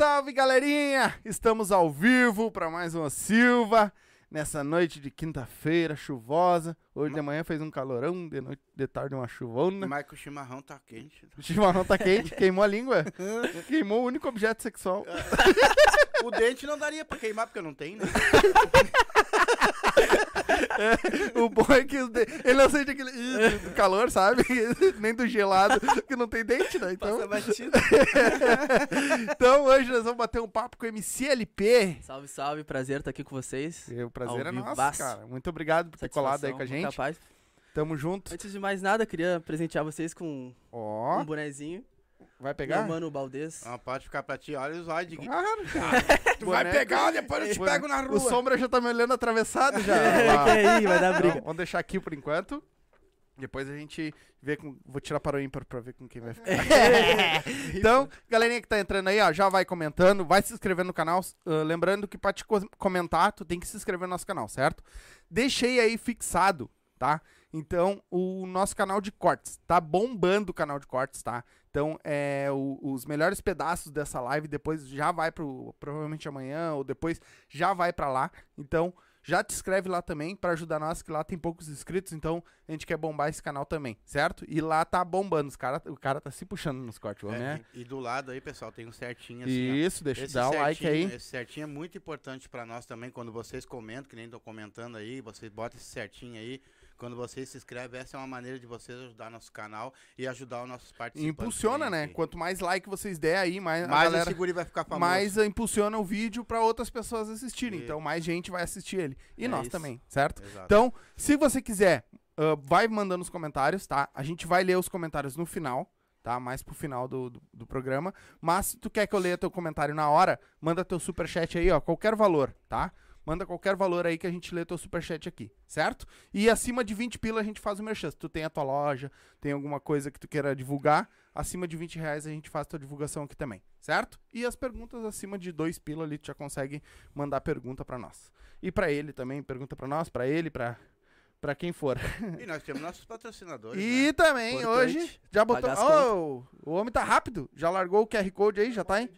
Salve, galerinha! Estamos ao vivo para mais uma Silva nessa noite de quinta-feira chuvosa. Hoje de manhã fez um calorão, de noite, de tarde uma chuvona. Mas que o chimarrão tá quente. O chimarrão tá quente, queimou a língua. Queimou o único objeto sexual. O dente não daria pra queimar, porque não tem, né? O bom é que de- ele não sente aquele do calor, sabe? Nem do gelado, que não tem dente, né? Então, Passa batido. então hoje nós vamos bater um papo com o MCLP. Salve, salve, prazer estar aqui com vocês. E O prazer Ao é nosso, cara. Muito obrigado por ter colado aí com a gente. Capaz. Tamo junto. Antes de mais nada, queria presentear vocês com Ó, um bonezinho. Vai Meu pegar? mano Baldez. Não, pode ficar pra ti. Olha os olhos. de- Claro. Tu vai pegar, depois eu te pego na rua. O Sombra já tá me olhando atravessado já. É, aí, vai dar briga. Então, vamos deixar aqui por enquanto. Depois a gente vê com. Vou tirar para o ímpar pra ver com quem vai ficar. então, galerinha que tá entrando aí, ó, já vai comentando, vai se inscrevendo no canal. ah, lembrando que pra te co- comentar, tu tem que se inscrever no nosso canal, certo? Deixei aí fixado, tá? Então, o nosso canal de cortes. Tá bombando o canal de cortes, tá? Então, é, o- os melhores pedaços dessa live depois já vai pro. Provavelmente amanhã ou depois já vai pra lá. Então, já te inscreve lá também pra ajudar nós, que lá tem poucos inscritos. Então, a gente quer bombar esse canal também, certo? E lá tá bombando. Os cara, o cara tá se puxando nos cortes, é. É, e, e do lado aí, pessoal, tem um certinho assim, ó. Isso, deixa Esse dá o like aí. Esse certinho é muito importante pra nós também, quando vocês comentam, que nem tô comentando aí, vocês botam esse certinho aí. Quando vocês se inscrevem, essa é uma maneira de vocês ajudar nosso canal e ajudar os nossos E participantes. impulsiona, né? Quanto mais like vocês der aí, mais, a Mais galera esse guri vai ficar famoso. mais uh, impulsiona o vídeo pra outras pessoas assistirem. Isso. Então mais gente vai assistir ele. E É nós isso. também, certo? Exato. Então, se você quiser, ah, vai mandando os comentários, tá? A gente vai ler os comentários no final, tá? Mais pro final do, do, do programa. Mas se tu quer que eu leia teu comentário na hora, manda teu superchat aí, ó, qualquer valor, tá? Manda qualquer valor aí que a gente lê teu superchat aqui, certo? E acima de 20 pila a gente faz o merchan. Se tu tem a tua loja, tem alguma coisa que tu queira divulgar, acima de 20 reais a gente faz tua divulgação aqui também, certo? E as perguntas acima de 2 pila ali tu já consegue mandar pergunta pra nós. E pra ele também, pergunta pra nós, pra ele, pra para quem for. E nós temos nossos patrocinadores. E né? também Importante. hoje já botou, oh, o homem tá rápido, já largou o QR Code aí, já tá aí.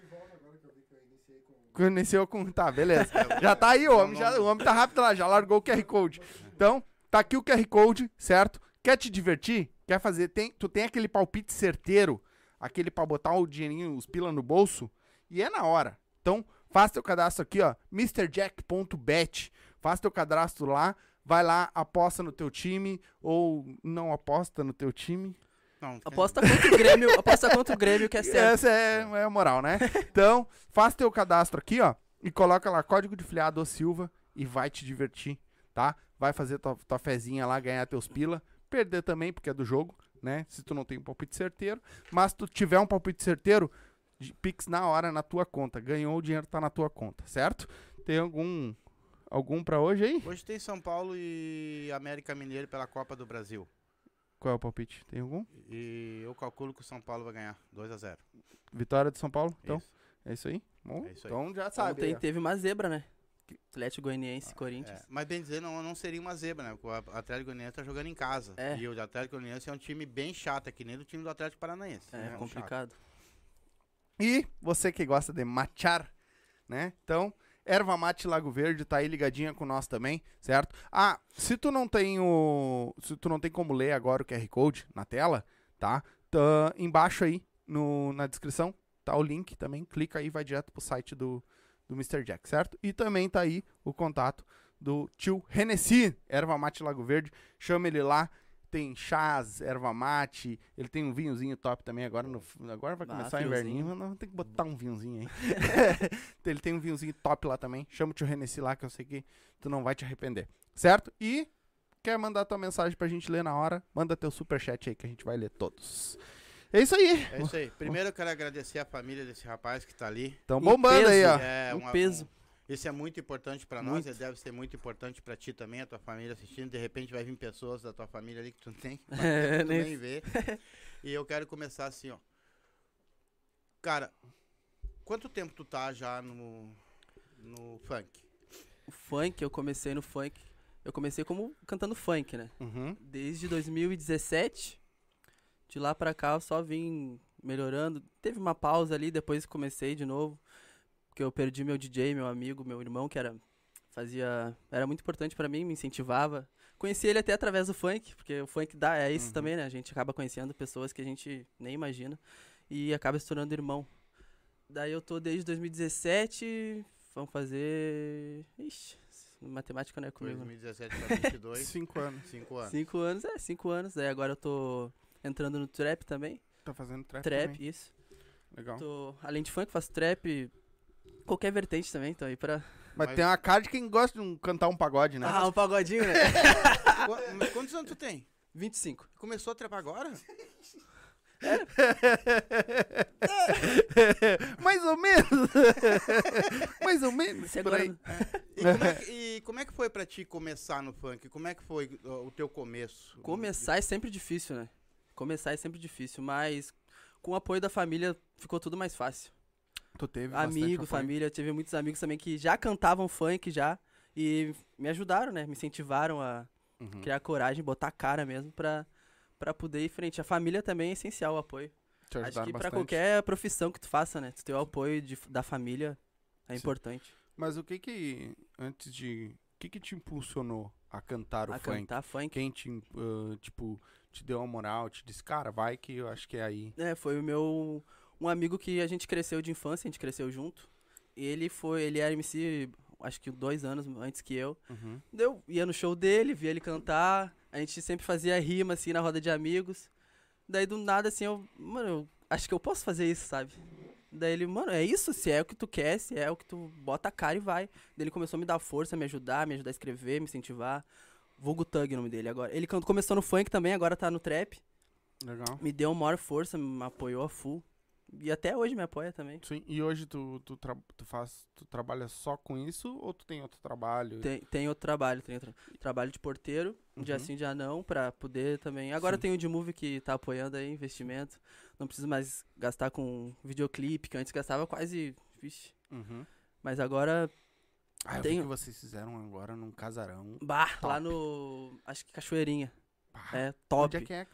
Iniciou com. Tá, beleza. Já tá aí, o homem, já, o homem tá rápido lá, já largou o QR Code. Então, tá aqui o QR Code, certo? Quer te divertir? Quer fazer? Tem, tu tem aquele palpite certeiro, aquele pra botar o dinheirinho, os pila no bolso, e é na hora. Então, faz teu cadastro aqui, ó, mrjack.bet. Faz teu cadastro lá, vai lá, aposta no teu time, ou não aposta no teu time. Não, Aposta contra o Grêmio, aposta contra o Grêmio que é certo. Essa é, é a moral, né? Então, faz teu cadastro aqui, ó, e coloca lá código de filiado ô Silva e vai te divertir, tá? Vai fazer tua, tua fezinha lá, ganhar teus pila, perder também, porque é do jogo, né? Se tu não tem um palpite certeiro, mas se tu tiver um palpite certeiro, de- Pix na hora na tua conta. Ganhou o dinheiro tá na tua conta, certo? Tem algum algum pra hoje aí? Hoje tem São Paulo e América Mineiro pela Copa do Brasil. Qual é o palpite? Tem algum? E eu calculo que o São Paulo vai ganhar 2 a 0 Vitória de São Paulo? Então, Isso. é isso aí? Bom, É isso aí. então já sabe. Ontem aí, teve uma zebra, né? Atlético Goianiense e Corinthians. É, mas bem dizer, não, não seria uma zebra, né? Porque o Atlético Goianiense tá jogando em casa. É. E o Atlético Goianiense é um time bem chato, é que nem do time do Atlético Paranaense. É, né? Um complicado. E você que gosta de machar, né? Então, Erva Mate Lago Verde tá aí ligadinha com nós também, certo? Ah, se tu não tem o, se tu não tem como ler agora o QR Code na tela, tá? Tá embaixo aí no, na descrição tá o link também, clica aí, vai direto pro site do do Mr. Jack, certo? E também tá aí o contato do tio Renessi, Erva Mate Lago Verde, chama ele lá. Tem chás, erva mate, ele tem um vinhozinho top também agora no, agora vai Ah, começar o friozinho. inverninho, não tem que botar um vinhozinho aí. ele tem um vinhozinho top lá também. Chama o tio Renessi lá que eu sei que tu não vai te arrepender. Certo? E quer mandar tua mensagem pra gente ler na hora? Manda teu superchat aí que a gente vai ler todos. É isso aí. É isso aí. Primeiro eu quero agradecer a família desse rapaz que tá ali. Estão Em bombando aí, ó. peso. É Um uma- peso. um- isso é muito importante pra nós, e deve ser muito importante pra ti também, a tua família assistindo. De repente vai vir pessoas da tua família ali que tu nem, É, tu nem vê. E eu quero começar assim, ó. Cara, quanto tempo tu tá já no, no funk? O funk, eu comecei no funk. Eu comecei como cantando funk, né? Uhum. Desde 2017. De lá pra cá eu só vim melhorando. Teve uma pausa ali, depois comecei de novo. Porque eu perdi meu DJ, meu amigo, meu irmão, que era fazia era muito importante pra mim, me incentivava. Conheci ele até através do funk, porque o funk dá é isso Uhum. também, né? A gente acaba conhecendo pessoas que a gente nem imagina e acaba se tornando irmão. Daí eu tô desde 2017, vamos fazer, ixi, matemática não é comigo. né? 2017 pra 22, Cinco anos. 5 anos. Cinco anos, é, cinco anos. Daí agora eu tô entrando no trap também. Tá fazendo trap, Trap, também. isso. Legal. Tô, além de funk, faço trap, qualquer vertente também, tô aí pra... Mas, Mas- tem uma cara de quem gosta de um- cantar um pagode, né? Ah, um pagodinho, né? Qu- Mas quantos anos tu tem? 25. Começou a trepar agora? Mais ou menos. Mais ou menos. Se por agora... aí. E como, é que, e como é que foi pra ti começar no funk? Como é que foi ó, o teu começo? Começar é sempre difícil, né? Começar é sempre difícil, mas com o apoio da família ficou tudo mais fácil. Tu teve bastante Amigo, apoio. família, tive muitos amigos também que já cantavam funk já e me ajudaram, né? Me incentivaram a Uhum. criar coragem, botar a cara mesmo pra, pra poder ir em frente. A família também é essencial, o apoio. Te Acho que pra qualquer profissão que tu faça, né? Tu ter o apoio de- da família é Sim. importante. Mas o que que, antes de... O que que te impulsionou a cantar o a funk? cantar funk. Quem te, ah, tipo, te deu a moral, te disse, cara, vai que eu acho que é aí. É, foi o meu. Um amigo que a gente cresceu de infância, a gente cresceu junto. Ele foi. Ele era MC, acho que dois anos antes que eu. Uhum. Eu ia no show dele, via ele cantar. A gente sempre fazia rima, assim, na roda de amigos. Daí do nada, assim, eu. Mano, eu acho que eu posso fazer isso, sabe? Daí ele, mano, é isso? Se é o que tu quer, se é o que tu bota a cara e vai. Daí ele começou a me dar força, me ajudar, me ajudar a escrever, me incentivar. Vulgo Thug, o nome dele agora. Ele começou no funk também, agora tá no trap. Legal. Me deu maior força, me apoiou a full. E até hoje me apoia também. Sim. E hoje tu, tu, tra- tu faz, tu trabalha só com isso ou tu tem outro trabalho? Tem, tem outro trabalho, tem outro trabalho de porteiro, dia Uhum. sim, dia não, pra poder também. Agora Sim. tem o de movie que tá apoiando aí, investimento. Não preciso mais gastar com videoclipe, que antes gastava quase. Vixe. Uhum. Mas agora. Ah, eu vi que vocês fizeram agora num casarão. Bah, Top. lá no. Acho que Cachoeirinha. Pá, É top. Onde é que é?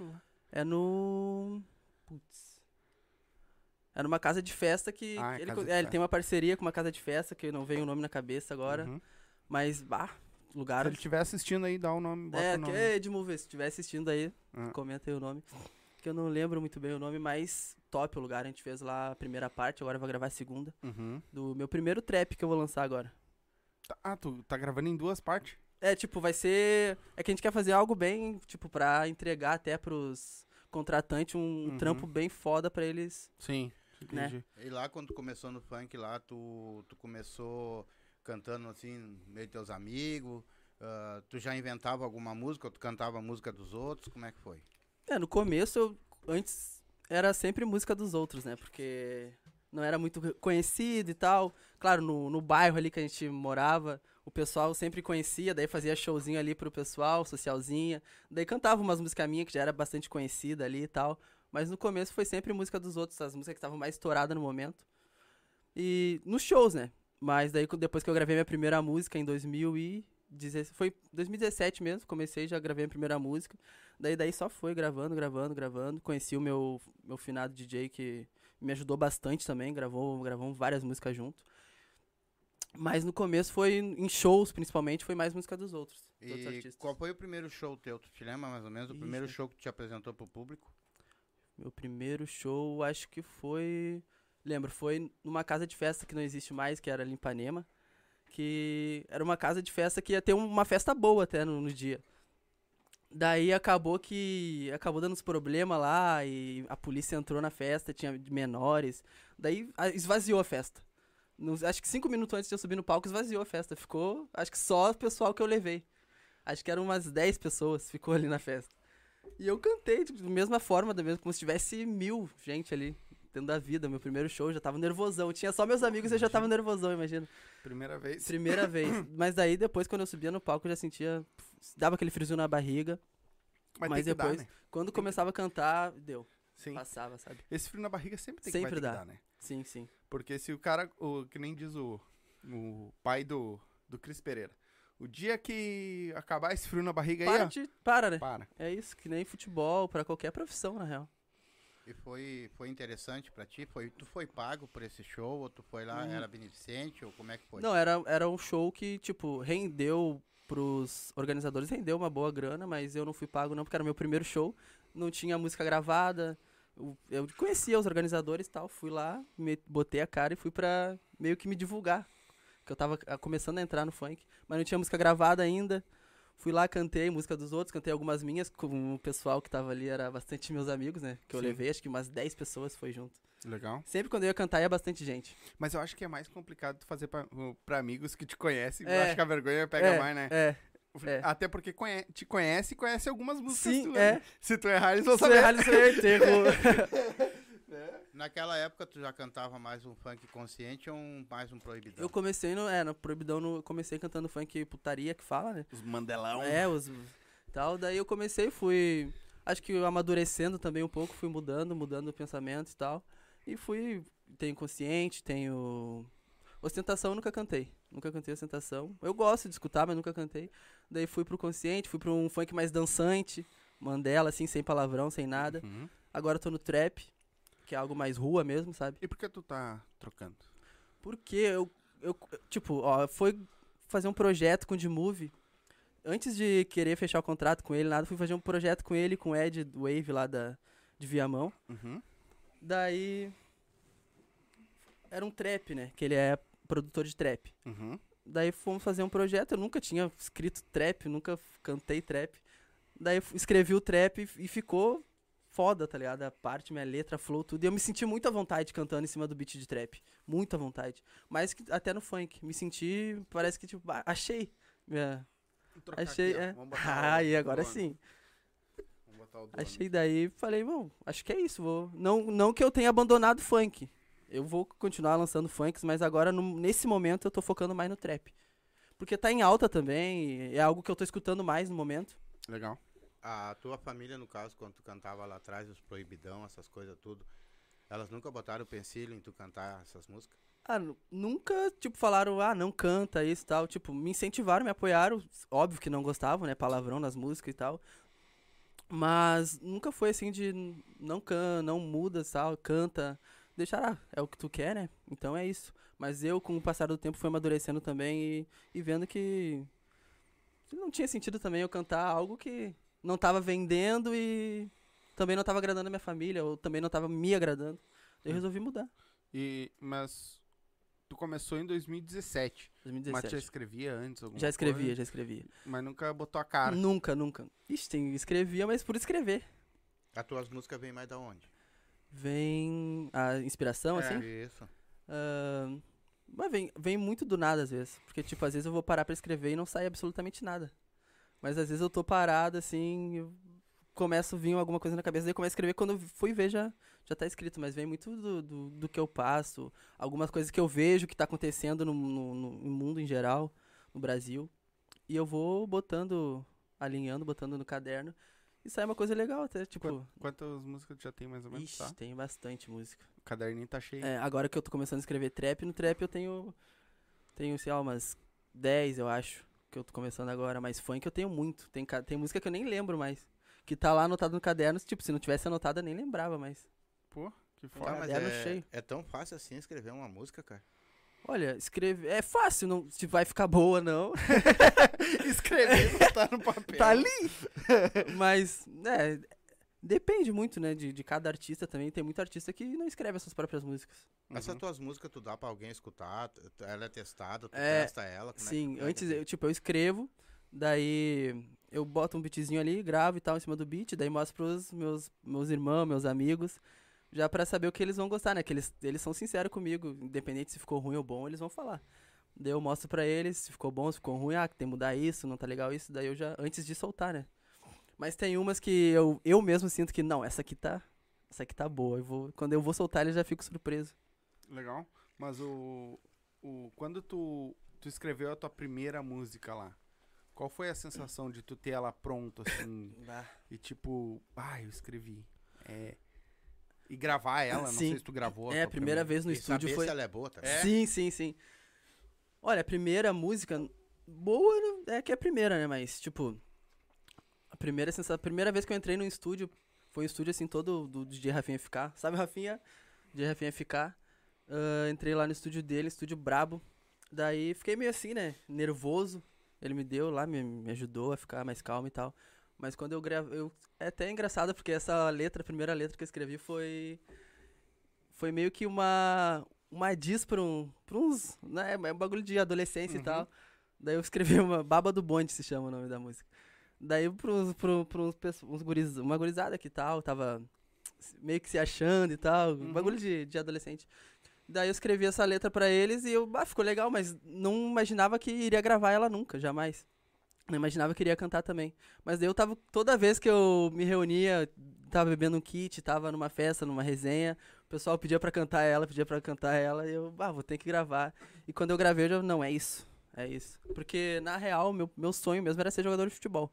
É no. Putz. É numa casa de festa que. Ah, ele, é, ele festa. tem uma parceria com uma casa de festa, que não vem o nome na cabeça agora. Uhum. Mas, bah, lugar. Se ele estiver assistindo aí, dá o nome, bota É, o que nome. é Edmuve, se estiver assistindo aí, Ah. comenta aí o nome. Que eu não lembro muito bem o nome, mas top o lugar. A gente fez lá a primeira parte, agora eu vou gravar a segunda. Uhum. Do meu primeiro trap que eu vou lançar agora. Tá- Ah, tu tá gravando em duas partes? É, tipo, vai ser. É que a gente quer fazer algo bem, tipo, pra entregar até pros contratantes um Uhum. trampo bem foda pra eles. Sim. Né? E lá quando tu começou no funk lá, tu, tu começou cantando assim, meio teus amigos, ah, tu já inventava alguma música, ou tu cantava a música dos outros, como é que foi? É, no começo, eu, antes era sempre música dos outros, né? Porque não era muito conhecido e tal. Claro, no, no bairro ali que a gente morava, o pessoal sempre conhecia, daí fazia showzinho ali pro pessoal, socialzinha. Daí cantava umas músicas minhas que já era bastante conhecida ali e tal. Mas no começo foi sempre música dos outros, as músicas que estavam mais estouradas no momento. E nos shows, né? Mas daí depois que eu gravei minha primeira música em 2017, foi 2017 mesmo, comecei já gravei a primeira música. Daí daí só foi gravando, gravando, gravando. Conheci o meu meu finado DJ que me ajudou bastante também, gravou, gravamos várias músicas junto. Mas no começo foi em shows, principalmente, foi mais música dos outros, dos outros E artistas. qual foi o primeiro show teu? Tu te lembra mais ou menos do primeiro show que te apresentou pro público? Meu primeiro show, acho que foi. Lembro, foi numa casa de festa que não existe mais, que era Ipanema. Que era uma casa de festa que ia ter um- uma festa boa até no, no dia. Daí acabou que. Acabou dando uns problemas lá e a polícia entrou na festa, tinha menores. Daí a- esvaziou a festa. Nos- acho que cinco minutos antes de eu subir no palco, esvaziou a festa. Ficou, acho que só o pessoal que eu levei. Acho que eram umas 10 pessoas, ficou ali na festa. E eu cantei, tipo, da mesma forma, da mesma, como se tivesse mil gente ali, tendo a vida. Meu primeiro show, já tava nervosão. Tinha só meus amigos e eu já tava nervosão, imagina. Primeira vez. Primeira vez. Mas daí, depois, quando eu subia no palco, eu já sentia. Dava aquele friozinho na barriga. Mas, Mas tem que depois- dar, né? Quando começava a cantar, deu. Sim. Passava, sabe? Esse frio na barriga sempre tem Sempre que, dá. que dar, né? Sim, sim. Porque se o cara, o, que nem diz o, o pai do, do Cris Pereira, o dia que acabar esse frio na barriga aí, Para, ó, de- para, né? para. É isso, que nem futebol, pra qualquer profissão, na real. E foi, foi interessante pra ti? Foi, tu foi pago por esse show? Ou tu foi lá, Hum. era beneficente? Ou como é que foi? Não, era, era um show que, tipo, rendeu pros organizadores, rendeu uma boa grana, mas eu não fui pago não, porque era meu primeiro show, não tinha música gravada, eu, eu conhecia os organizadores e tal, fui lá, me, botei a cara e fui pra meio que me divulgar, que eu tava ah, começando a entrar no funk, mas não tinha música gravada ainda, fui lá, cantei música dos outros, cantei algumas minhas, com o pessoal que tava ali, era bastante meus amigos, né, que eu Sim. levei, acho que umas 10 pessoas foi junto. Legal. Sempre quando eu ia cantar ia bastante gente. Mas eu acho que é mais complicado tu fazer pra, pra amigos que te conhecem. Eu É. acho que a vergonha pega é, mais, né? É, é. Até porque conhe- te conhece e conhece algumas músicas Sim, tuas, é. né? Se tu errar, eles vão Se saber. errar, eles vão enterro. Naquela época tu já cantava mais um funk consciente ou um- mais um proibidão? Eu comecei no. É, no Proibidão, no, comecei cantando funk putaria que fala, né? Os mandelão. É, os. Tal, daí eu comecei, fui. Acho que amadurecendo também um pouco, fui mudando, mudando o pensamento e tal. E fui. Tenho consciente, tenho. Ostentação eu nunca cantei. Nunca cantei ostentação. Eu gosto de escutar, mas nunca cantei. Daí fui pro consciente, fui pra um funk mais dançante. Mandela, assim, sem palavrão, sem nada. Uhum. Agora eu tô no trap, que é algo mais rua mesmo, sabe? E por que tu tá trocando? Porque eu, eu tipo, ó, foi fazer um projeto com o D-Move. Antes de querer fechar o contrato com ele, nada, fui fazer um projeto com ele, com o Ed Wave lá da, de Viamão. Uhum. Daí. Era um trap, né? Que ele é produtor de trap. Uhum. Daí fomos fazer um projeto, eu nunca tinha escrito trap, nunca cantei trap. Daí escrevi o trap e, e ficou foda, tá ligado? A parte, minha letra, flow, tudo. E eu me senti muito à vontade cantando em cima do beat de trap. Muita vontade. Mais que até no funk. Me senti, parece que, tipo, achei. Minha, Trocar achei, aqui, é. Ah, e agora o dono. sim. Vamos botar o dono. Achei daí, falei, bom, acho que é isso. Vou... Não, não que eu tenha abandonado funk. Eu vou continuar lançando funks, mas agora, no- nesse momento, eu tô focando mais no trap. Porque tá em alta também, é algo que eu tô escutando mais no momento. Legal. A tua família, no caso, quando tu cantava lá atrás, os proibidão, essas coisas tudo, elas nunca botaram o pensilho em tu cantar essas músicas? Ah, nu- nunca, tipo, falaram, ah, não canta isso e tal. Tipo, me incentivaram, me apoiaram. Óbvio que não gostavam, né? Palavrão nas músicas e tal. Mas nunca foi assim de não can, não muda, tal, canta. Deixar, ah, é o que tu quer, né? Então é isso. Mas eu, com o passar do tempo, fui amadurecendo também e, e vendo que não tinha sentido também eu cantar algo que não tava vendendo e também não tava agradando a minha família, ou também não tava me agradando. Eu Hum. resolvi mudar. E, mas tu começou em 2017. Mas 2017. já escrevia antes alguma Já escrevia, coisa, já escrevia. Mas nunca botou a cara. Nunca, nunca. Ixi, tem, escrevia, mas por escrever. As tuas músicas vêm mais da onde? Vem a inspiração, É. assim? Isso. Ahn, mas vem, vem muito do nada, às vezes. Porque, tipo, às vezes eu vou parar pra escrever e não sai absolutamente nada. Mas às vezes eu tô parado, assim, começo a vir alguma coisa na cabeça, daí eu começo a escrever, quando eu fui ver já, já tá escrito. Mas vem muito do, do, do que eu passo, algumas coisas que eu vejo que tá acontecendo no, no, no mundo em geral, no Brasil. E eu vou botando, alinhando, botando no caderno. E sai uma coisa legal até, tipo... Qua- Quantas músicas já tem mais ou menos, Ixi, tá? tem bastante música. O caderninho tá cheio. É, agora que eu tô começando a escrever trap, no trap eu tenho. Tenho, sei lá, umas 10, eu acho. Que eu tô começando agora. Mas funk eu tenho muito. Tem, tem música que eu nem lembro mais. Que tá lá anotado no caderno. Tipo, se não tivesse anotado, eu nem lembrava mais. Pô, que Tá, foda. mas é cheio. é tão fácil assim escrever uma música, cara? Olha, escrever. É fácil, não, se vai ficar boa, não. Escrever e botar no papel. tá ali! mas, é. Depende muito, né, de, de cada artista também. Tem muito artista que não escreve as suas próprias músicas. Essas Uhum. tuas músicas tu dá pra alguém escutar, ela é testada, tu É, testa ela. como é Sim, é antes, é? eu, tipo, eu escrevo, daí eu boto um beatzinho ali, gravo e tal em cima do beat, daí mostro pros meus, meus irmãos, meus amigos, já pra saber o que eles vão gostar, né? Que eles, eles são sinceros comigo, independente se ficou ruim ou bom, eles vão falar. Daí eu mostro pra eles se ficou bom, se ficou ruim, ah, que tem que mudar isso, não tá legal isso, daí eu já, antes de soltar, né? Mas tem umas que eu, eu mesmo sinto que, não, essa aqui tá, essa aqui tá boa, eu vou, quando eu vou soltar, eles já fico surpreso. Legal. Mas o, o. Quando tu, tu escreveu a tua primeira música lá, qual foi a sensação de tu ter ela pronta, assim? e tipo, ah, eu escrevi. É. E gravar ela, não Sim. sei se tu gravou. É, a primeira vez no E estúdio saber foi... se ela é boa também. É? Sim, sim, sim. Olha, a primeira música. Boa é que é a primeira, né? Mas, tipo. Primeira sensação. A primeira vez que eu entrei no estúdio Foi um estúdio assim todo do DJ Rafinha FK. Sabe Rafinha? DJ Rafinha FK. Ah, entrei lá no estúdio dele, estúdio brabo. Daí fiquei meio assim, né? Nervoso. Ele me deu lá, me, me ajudou a ficar mais calmo e tal. Mas quando eu gravei. Eu, é até engraçado porque essa letra, a primeira letra que eu escrevi foi. Foi meio que uma. Uma diz pra, um, pra uns. Né, é um bagulho de adolescência e Uhum. tal. Daí eu escrevi uma. Baba do Bonde se chama o nome da música. Daí pros, pro, pros, uns guris, uma gurizada que tal, tava meio que se achando e tal. Uhum. Um bagulho de, de adolescente. Daí eu escrevi essa letra pra eles e eu, ah, ficou legal, mas não imaginava que iria gravar ela nunca, jamais. Não imaginava que iria cantar também. Mas daí eu tava, toda vez que eu me reunia, tava bebendo um kit, tava numa festa, numa resenha, o pessoal pedia pra cantar ela, pedia pra cantar ela, e eu, ah, vou ter que gravar. E quando eu gravei, eu não, é isso, é isso. Porque, na real, meu, meu sonho mesmo era ser jogador de futebol.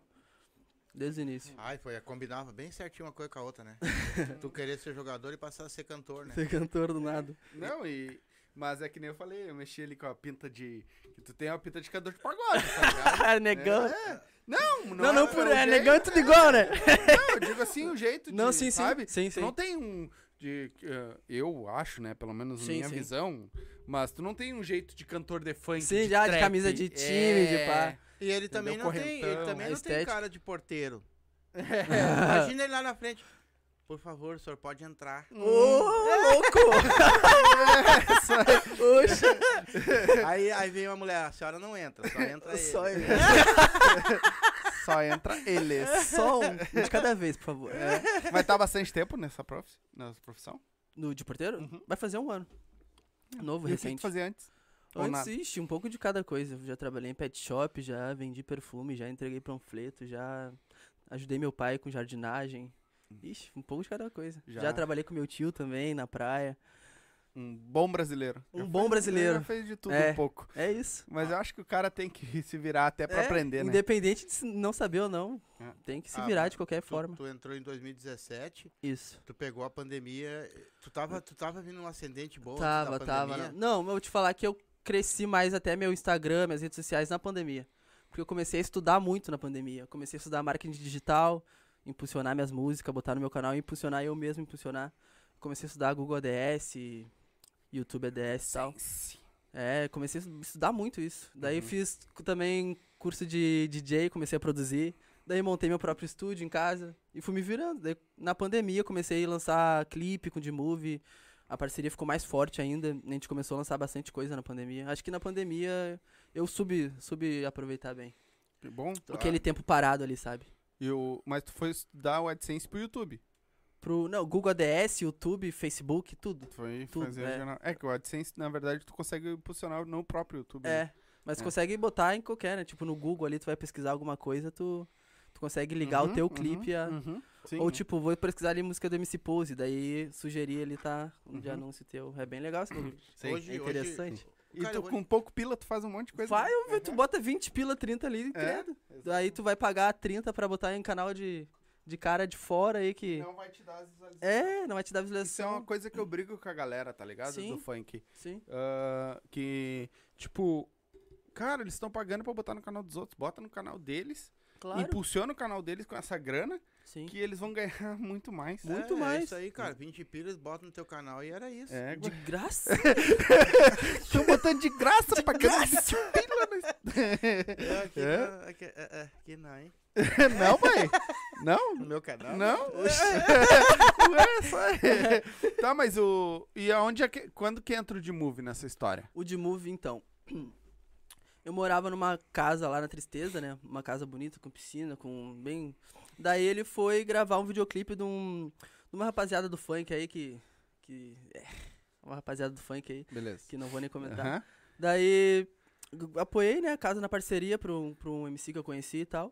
Desde o início. Ai, foi, combinava bem certinho uma coisa com a outra, né? tu querer ser jogador e passar a ser cantor, né? Ser cantor do nada. Não, e. Mas é que nem eu falei, eu mexi ali com a pinta de. Que tu tem uma pinta de cantor de pagode, tá ligado? Ah, negão. É. Não, não, Não, não, é, por, é, jeito- negão é tudo igual, né? Não, eu digo assim, o jeito de, Não, sim, sim. sabe? Sim, Tu sim. não tem um. De, eh, eu acho, né? Pelo menos Sim, minha sim. visão. Mas tu não tem um jeito de cantor de funk. Sim, já de trap. camisa de time, de pá. E ele também não tem, ele também A não tem cara de porteiro. Imagina ele lá na frente. Por favor, o senhor pode entrar. Ô, louco! Oxa, aí, aí vem uma mulher, a senhora não entra, só entra ele. só, Só entra eles. só um, um de cada vez, por favor. É. Mas tá bastante tempo nessa, prof... nessa profissão? No de porteiro? Uhum. Vai fazer um ano. Novo, E o que tu recente. fazia antes? Ou nada? ixi, um pouco de cada coisa. Eu já trabalhei em pet shop, já vendi perfume, já entreguei panfleto, já ajudei meu pai com jardinagem. Ixi, um pouco de cada coisa. Já. Já, trabalhei com meu tio também na praia. Um bom brasileiro. Um bom fez- brasileiro. Já fez de tudo É. um pouco. É isso. Mas eu acho que o cara tem que se virar até pra É, aprender, né? Independente de não saber ou não, É. tem que se Ah, virar de qualquer Tu, forma. tu entrou em 2017, Isso. tu pegou a pandemia, tu tava, tu tava vindo um ascendente bom Tava, tava. Não, eu vou te falar que eu cresci mais até meu Instagram, minhas redes sociais na pandemia. Porque eu comecei a estudar muito na pandemia. Eu comecei a estudar marketing digital, impulsionar minhas músicas, botar no meu canal e impulsionar eu mesmo impulsionar. Comecei a estudar Google ADS, YouTube ADS e tal. É, comecei a estudar muito isso. Daí Uhum. fiz também curso de DJ, comecei a produzir. Daí montei meu próprio estúdio em casa e fui me virando. Daí, na pandemia comecei a lançar clipe com D-Movie. A parceria ficou mais forte ainda. A gente começou a lançar bastante coisa na pandemia. Acho que na pandemia eu soube, soube aproveitar bem. Que bom. Aquele tempo parado ali, sabe? E o... Mas tu foi estudar o AdSense pro YouTube. Pro, não, Google ADS, YouTube, Facebook, tudo. Tu Foi Tudo, fazer é. É que o AdSense, na verdade, tu consegue impulsionar no próprio YouTube. né? É, mas É. consegue botar em qualquer, né? Tipo, no Google ali, tu vai pesquisar alguma coisa, tu, tu consegue ligar Uhum, o teu uhum, clipe a... uhum. Sim, Ou tipo, vou pesquisar ali música do MC Pose, daí sugerir ele tá um de Uhum. anúncio teu. É bem legal esse bagulho. Hoje, É interessante. E Cara, tu, vou- com pouco pila, tu faz um monte de coisa. Vai, né? tu bota 20 pila, 30 ali, É, credo. Daí tu vai pagar 30 pra botar em canal de, de cara de fora aí que... Não vai te dar as visualizações. É, não vai te dar Isso é uma visualização. coisa que eu brigo com a galera, tá ligado? Sim. Do funk. Sim. Ah, que, tipo, cara, eles estão pagando pra botar no canal dos outros. Bota no canal deles, Claro. impulsiona o canal deles com essa grana, Sim. que eles vão ganhar muito mais. Muito é, mais. É isso aí, cara. 20 pilas, bota no teu canal e era isso. É, De graça? estão botando de graça pra graça. É, aqui, É? não, aqui, é, é, aqui não, hein? não, mãe. Não? No meu canal? Não? Ué, só... tá, mas o. E aonde é que. Quando que entra o de movie nessa história? O de Move, então. Eu morava numa casa lá na Tristeza, né? Uma casa bonita, com piscina, com bem... Daí ele foi gravar um videoclipe de, um, de uma rapaziada do funk aí que... que é, uma rapaziada do funk aí, Beleza. que não vou nem comentar. Aham. Daí apoiei, né, a casa na parceria pra um, pra um MC que eu conheci e tal.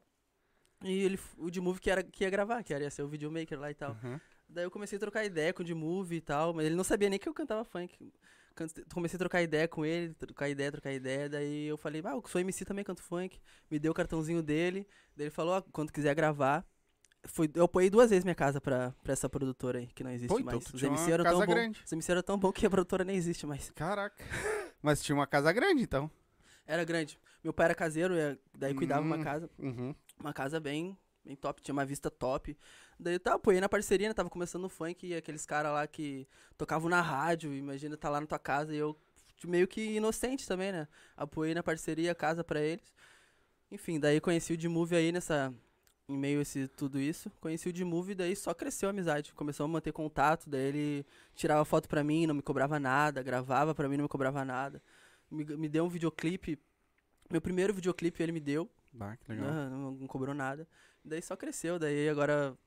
E ele, o de Move que, era, que ia gravar, que era ia ser o videomaker lá e tal. aham. Daí eu comecei a trocar ideia com o de Move e tal, mas ele não sabia nem que eu cantava funk. Comecei a trocar ideia com ele, trocar ideia, trocar ideia. Daí eu falei, ah, eu sou MC também, canto funk. Me deu o cartãozinho dele. Daí ele falou, ó, quando quiser gravar. Foi, eu apoiei duas vezes minha casa pra, pra essa produtora aí, que não existe Pô, então mais. Os uma MC eram tão bom. grande. Os MC eram tão bom que a produtora nem existe mais. Caraca. Mas tinha uma casa grande, então. Era grande. Meu pai era caseiro, e daí cuidava uma Hum. casa. Uhum. Uma casa bem, bem top, tinha uma vista top. Daí tá, apoiei na parceria, né? Tava começando o funk e aqueles caras lá que tocavam na rádio, imagina tá lá na tua casa e eu meio que inocente também, né? Apoiei na parceria, casa pra eles. Enfim, daí conheci o D-Move aí nessa. Em meio a esse, tudo isso. Conheci o D-Move daí só cresceu a amizade. Começou a manter contato, daí ele tirava foto pra mim, não me cobrava nada, gravava pra mim, não me cobrava nada. Me, me deu um videoclipe. Meu primeiro videoclipe ele me deu. Bah, que legal. Não, não, não cobrou nada. Daí só cresceu, daí agora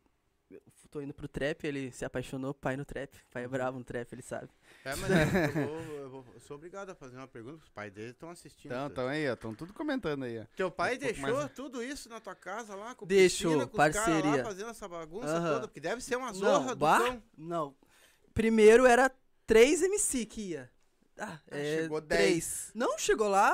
eu tô indo pro trap, ele se apaixonou, pai no trap. Pai é bravo no trap, ele sabe. É, mas eu, vou, eu, vou- eu sou obrigado a fazer uma pergunta. Os pais dele estão assistindo. Então, então aí, ó. Estão tudo comentando aí, ó. Teu pai um deixou mais- tudo isso na tua casa lá, com Deixou, piscina, com os caras parceria. lá fazendo essa bagunça Aham. toda? Porque deve ser uma zorra do bah, cão. Não. Primeiro era 3 MC que ia. Ah, Ah, é, chegou três. Não, chegou lá.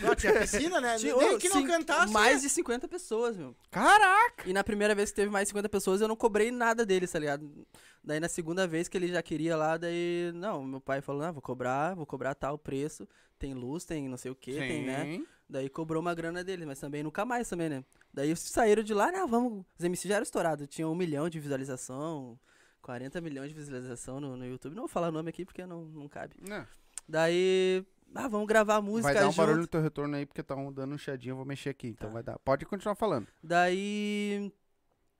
Não, tinha piscina, né? tinha- Nem que não cantasse. Mais né? de 50 pessoas, meu. Caraca! E na primeira vez que teve mais de 50 pessoas, eu não cobrei nada dele, tá ligado? Daí na segunda vez que ele já queria lá, daí. Não, meu pai falou, ah, vou cobrar, vou cobrar tal preço. Tem luz, tem não sei o que, tem, né? Daí cobrou uma grana dele, mas também nunca mais também, né? Daí saíram de lá, né? Vamos. Os MC já eram estourados. Tinha um milhão de visualização, 40 milhões de visualização no, no YouTube. Não vou falar o nome aqui porque não, não cabe. Não. Daí. Ah, vamos gravar a música Vai dar um junto. barulho no teu retorno aí, porque tá um dando um chiadinho, eu vou mexer aqui. Então Tá. vai dar. Pode continuar falando. Daí.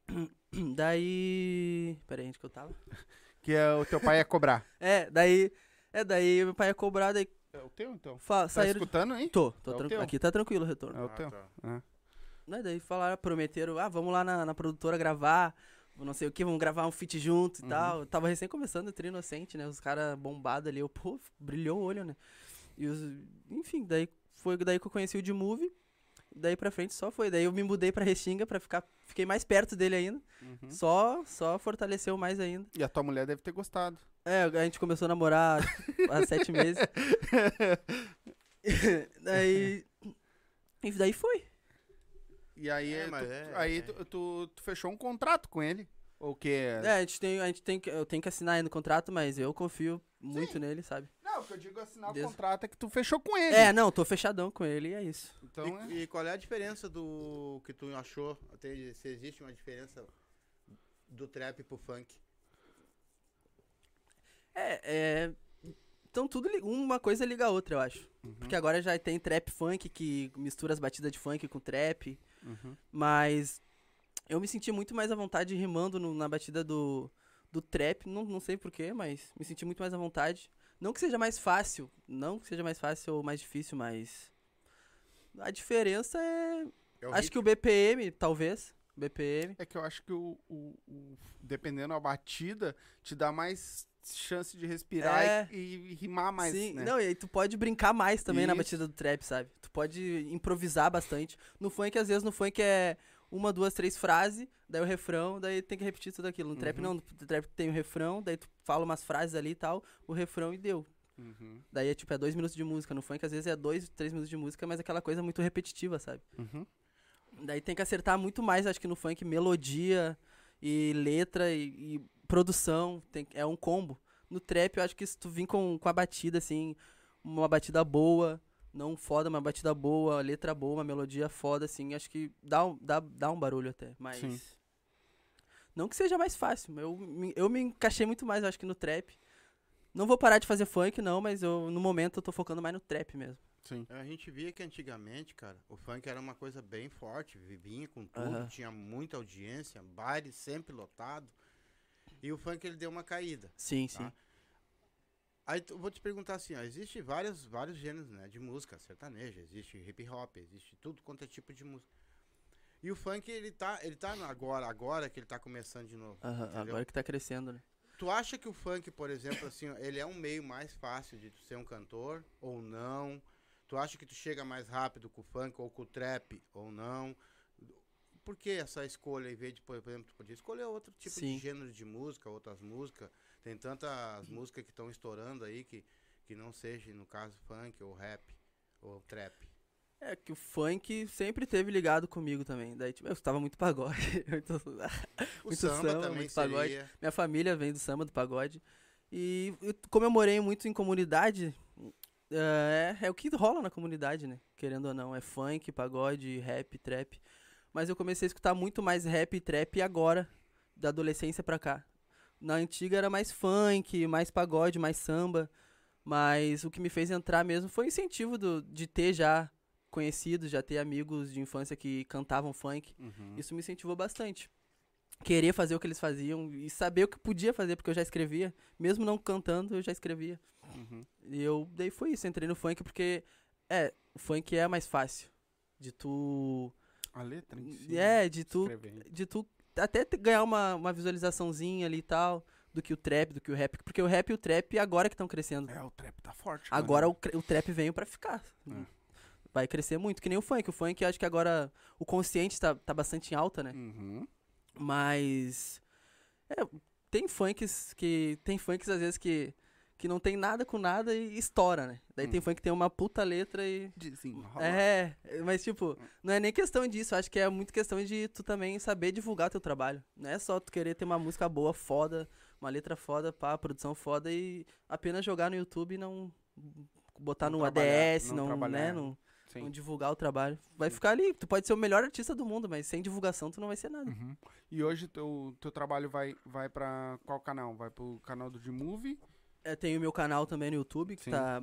Daí. Pera aí, onde que eu tava? Que é, o teu pai ia cobrar. É, daí. É, daí meu pai ia cobrar, daí. É o teu, então? Fa Tá escutando aí? Tô, tô É? Aqui tá tranquilo o retorno. É o Ah, teu. tá. Ah. Né, daí falaram, prometeram, ah, vamos lá na, na produtora gravar, não sei o que, vamos gravar um feat junto e Uhum. tal. Eu tava recém começando o Tri Inocente, né? Os caras bombados ali, eu, pô, brilhou o olho, né? E os, enfim, daí foi daí que eu conheci o D-Movie. Daí pra frente só foi. Daí eu me mudei pra Restinga pra ficar. Fiquei mais perto dele ainda. Uhum. Só, só fortaleceu mais ainda. E a tua mulher deve ter gostado. É, a gente começou a namorar há sete meses. daí. E daí foi. E aí, É, tu, mas é- aí é. Tu, tu, tu fechou um contrato com ele? Ou que É, a gente tem, a gente tem que, eu tenho que assinar ainda o contrato, mas eu confio muito nele, sabe? O que eu digo assinar o contrato é que tu fechou com ele. É, não, tô fechadão com ele e é isso. Então, é. E, e qual é a diferença do que tu achou? Até se existe uma diferença do trap pro funk? É, é. Então tudo li- uma coisa liga a outra, eu acho. Uhum, Porque agora já tem trap funk que mistura as batidas de funk com trap, uhum. mas eu me senti muito mais à vontade rimando no- na batida do, do trap, não, não sei porquê, mas me senti muito mais à vontade. Não que seja mais fácil, não que seja mais fácil ou mais difícil, mas a diferença é, É acho que o BPM, talvez, BPM. É que eu acho que o, o- o- dependendo da batida, te dá mais chance de respirar É. e, e rimar mais, Sim, né? não, e aí tu pode brincar mais também na Isso. batida do trap, sabe? Tu pode improvisar bastante. No funk, às vezes, no funk é uma, duas, três frases, daí o refrão, daí tem que repetir tudo aquilo. No trap Uhum. não, no trap tem o refrão, daí tu fala umas frases ali e tal, o refrão e deu. Uhum, Daí é tipo, é dois minutos de música. No funk, às vezes, é dois, três minutos de música, mas aquela coisa muito repetitiva, sabe? uhum. Daí tem que acertar muito mais, acho que no funk, melodia e letra e, e produção. Tem, é um combo. No trap, eu acho que se tu vir com, com a batida, assim, uma batida boa, não foda, uma batida boa, letra boa, uma melodia foda, assim, acho que dá, um- dá, dá um barulho até. Mas. Sim. Não que seja mais fácil. Eu, me- eu me encaixei muito mais, eu acho que no trap. Não vou parar de fazer funk, não, mas eu, no momento eu tô focando mais no trap mesmo. Sim. A gente via que antigamente, cara, o funk era uma coisa bem forte, vinha com tudo, tinha muita audiência, baile sempre lotado. E o funk ele deu uma caída. Sim, sim. Aí eu vou te perguntar assim, ó, existe vários, vários gêneros né, de música sertaneja, existe hip hop, existe tudo quanto é tipo de música. E o funk ele tá, ele tá agora, agora que ele tá começando de novo. Aham, agora que tá crescendo, né? Tu acha que o funk, por exemplo, assim, ó, ele é um meio mais fácil de tu ser um cantor ou não? Tu acha que tu chega mais rápido com o funk ou com o trap ou não? Por que essa escolha, em vez de, por exemplo, tu podia escolher outro tipo Sim. de gênero de música, outras músicas? Tem tantas músicas que estão estourando aí que, que não seja, no caso, funk ou rap ou trap. É que o funk sempre teve ligado comigo também. Daí, tipo, eu escutava muito pagode. muito- O Muito samba, samba, também muito pagode. seria. Minha família vem do samba, do pagode. E eu- como eu morei muito em comunidade, é, é o que rola na comunidade, né? Querendo ou não. É funk, pagode, rap, trap. mas eu comecei a escutar muito mais rap e trap agora, da adolescência pra cá. Na antiga era mais funk, mais pagode, mais samba, mas o que me fez entrar mesmo foi o incentivo do, de ter já conhecidos, já ter amigos de infância que cantavam funk. Uhum. Isso me incentivou bastante. Querer fazer o que eles faziam e saber o que podia fazer, porque eu já escrevia. Mesmo não cantando, eu já escrevia. Uhum. E eu, daí foi isso, entrei no funk porque, é, o funk é mais fácil. De tu. A letra em si, é, de tu. escrever. De tu até ganhar uma, uma visualizaçãozinha ali e tal, do que o trap, do que o rap. Porque o rap e o trap agora que estão crescendo. É, o trap tá forte. Agora o, o trap veio pra ficar. É. Vai crescer muito, que nem o funk. O funk, eu acho que agora o consciente tá, tá bastante em alta, né? Uhum. Mas. É, tem funks que. Tem funks às vezes que. Que não tem nada com nada e estoura, né? Daí tem Hum. funk que tem uma puta letra e. Desenrola. É, mas tipo, não é nem questão disso, acho que é muito questão de tu também saber divulgar teu trabalho. Não é só tu querer ter uma música boa, foda, uma letra foda, pá, produção foda e apenas jogar no YouTube e não botar Não no ADS, não não, né, não, não divulgar o trabalho. Vai Sim. ficar ali, tu pode ser o melhor artista do mundo, mas sem divulgação tu não vai ser nada. Uhum. E hoje teu, teu trabalho vai, vai pra qual canal? Vai pro canal do G-Movie? Eu tenho o meu canal também no YouTube, que Sim. tá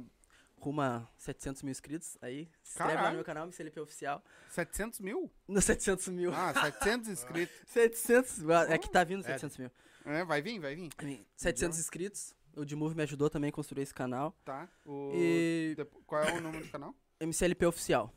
rumo a 700 mil inscritos, aí se inscreve lá no meu canal, MCLP Oficial, 700 mil? no 700 mil. Ah, 700 inscritos. 700, é que tá vindo É. 700 mil. É, vai vir, vai vir. 700 inscritos. O Dmove me ajudou também a construir esse canal. Tá. O... E Qual é o nome do canal? MCLP Oficial.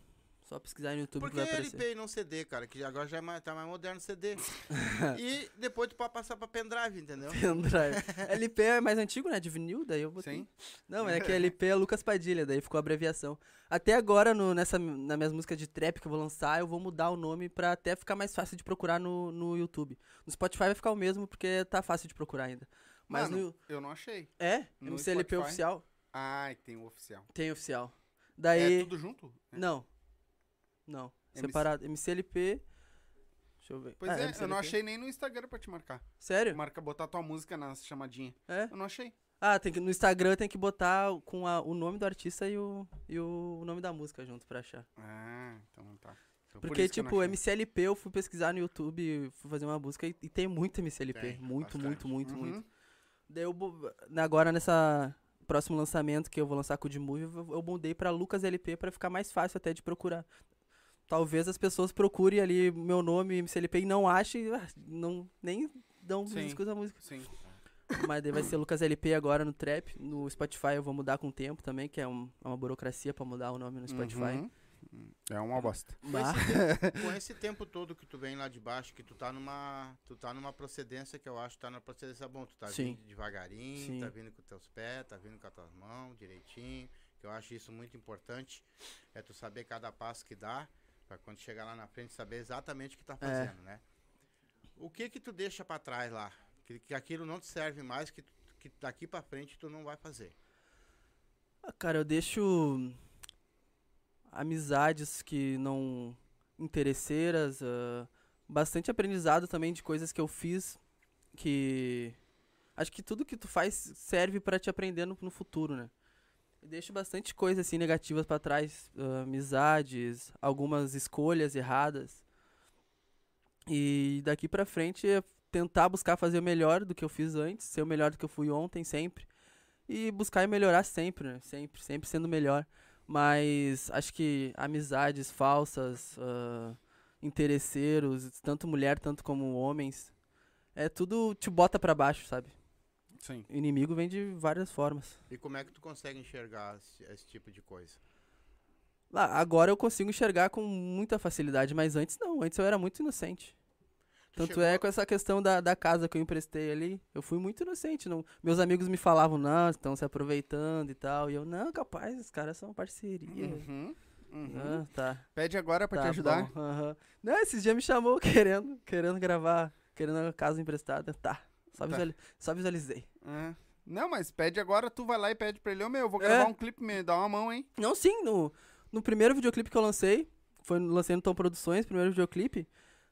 Só pesquisar no YouTube Por que que vai aparecer. LP e não CD, cara? Que agora já é mais, tá mais moderno CD. e depois tu pode passar pra pendrive, entendeu? Pendrive. LP é mais antigo, né? De vinil, daí eu botei. Sim. Não, é que LP é Lucas Padilha, daí ficou a abreviação. Até agora, no, nessa, nas minhas músicas de trap que eu vou lançar, eu vou mudar o nome pra até ficar mais fácil de procurar no, no YouTube. No Spotify vai ficar o mesmo, porque tá fácil de procurar ainda. Mas Mano, no. eu não achei. É? no MCLP Spotify? Oficial? Ah, tem o oficial. Tem oficial. É Daí. tudo junto? É. Não. Não. MC. Separado. MCLP. Deixa eu ver. Pois Ah, é, eu MCLP. não achei nem no Instagram pra te marcar. Sério? Marca, botar tua música na chamadinha. É? Eu não achei. Ah, tem que, no Instagram tem que botar com a- o nome do artista e o, e o nome da música junto pra achar. Ah, então tá. Então, por Porque, eu não tipo. MCLP eu fui pesquisar no YouTube, fui fazer uma busca e, e tem muito MCLP. Tem, muito, muito, muito, Uhum. muito. Daí eu, agora nessa próximo lançamento que eu vou lançar com o Dmove, eu, eu mudei pra Lucas LP pra ficar mais fácil até de procurar. Talvez as pessoas procurem ali meu nome, MCLP, e não achem, ah, não, nem dão Sim. escuta a música. Sim. Mas daí vai ser Lucas LP agora no Trap. No Spotify eu vou mudar com o tempo também, que é, um- é uma burocracia pra mudar o nome no Spotify. Uhum. É uma bosta. Com esse, tempo, com esse tempo todo que tu vem lá de baixo, que tu tá numa. Tu tá numa procedência que eu acho que tá na procedência bom. Tu tá Sim. vindo devagarinho, Sim. tá vindo com teus pés, tá vindo com as tuas mãos direitinho. Que eu acho isso muito importante. É tu saber cada passo que dá. Pra quando chegar lá na frente saber exatamente o que tá fazendo, né? O que que tu deixa pra trás lá? Que, que aquilo não te serve mais, que, que daqui pra frente tu não vai fazer. Ah, cara, eu deixo amizades que não interesseiras, ah, bastante aprendizado também de coisas que eu fiz que acho que tudo que tu faz serve pra te aprender no, no futuro, né? Eu deixo bastante coisas assim negativas pra trás, ah, amizades, algumas escolhas erradas. E daqui pra frente é tentar buscar fazer o melhor do que eu fiz antes, ser o melhor do que eu fui ontem sempre e buscar melhorar sempre, né? Sempre, sempre sendo melhor. Mas acho que amizades falsas, ah, interesseiros, tanto mulher, tanto como homens, é tudo te bota pra baixo, sabe? Sim. O inimigo vem de várias formas. E como é que tu consegue enxergar esse, esse tipo de coisa? Lá, agora eu consigo enxergar com muita facilidade, mas antes não, antes eu era muito inocente. Tu Tanto chegou- é com essa questão da, da casa que eu emprestei ali, eu fui muito inocente. Não, meus amigos me falavam, não, estão se aproveitando e tal. E eu, não, capaz, os caras são parceria. Uhum. Uhum. Ah, tá. Pede agora pra tá te ajudar. bom, aham. Não, esses dias me chamou querendo, querendo gravar, querendo a casa emprestada. Tá, só, Tá. visuali- só visualizei. É. Não, mas pede agora, tu vai lá e pede pra ele, ô meu, eu vou É. gravar um clipe, me dá uma mão, hein? Não, sim, no, no primeiro videoclipe que eu lancei, foi lancei no Tom Produções, primeiro videoclipe.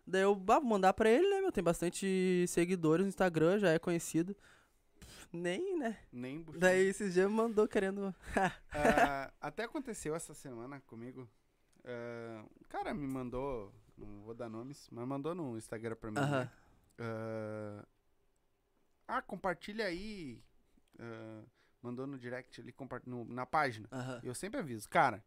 Daí eu bah, vou mandar pra ele, né, meu? Tem bastante seguidores no Instagram, já é conhecido. Nem, né? Nem buchou. Daí esses dias me mandou querendo. Ah, até aconteceu essa semana comigo. Ah, o cara me mandou não vou dar nomes, mas mandou no Instagram pra mim. Aham. né? Ah, ah, compartilha aí. ah, mandou no direct ali, no- na página. Eu sempre aviso, cara,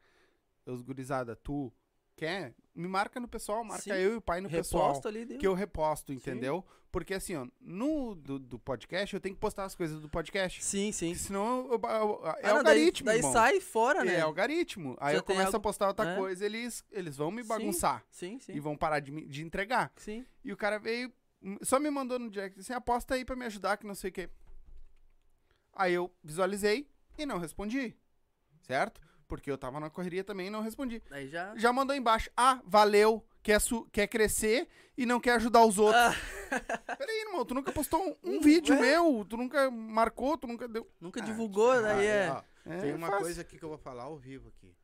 os gurizada, tu quer? Me marca no pessoal, marca Sim. eu e o pai no pessoal. Reposto ali, deu. Que eu reposto, entendeu? Porque assim, ó, no do, do podcast, eu tenho que postar as coisas do podcast. Sim, sim. Senão eu, eu- eu- é Ah, não, algoritmo, daí, daí sai fora, né? É algoritmo. Aí Já eu começo algo- a postar outra É. coisa, eles, eles vão me Sim. bagunçar. Sim, sim. E vão parar de, de entregar. Sim. E o cara veio, só me mandou no direct assim, aposta aí pra me ajudar, que não sei o quê. Aí eu visualizei e não respondi. Certo? Porque eu tava na correria também e não respondi. Aí já. Já mandou embaixo, ah, valeu, quer, su- quer crescer e não quer ajudar os outros. Ah, Peraí, irmão, tu nunca postou um, um vídeo é. meu, tu nunca marcou, tu nunca deu. nunca Ah, divulgou, daí é. ó, É, tem uma coisa aqui que eu vou falar ao vivo aqui.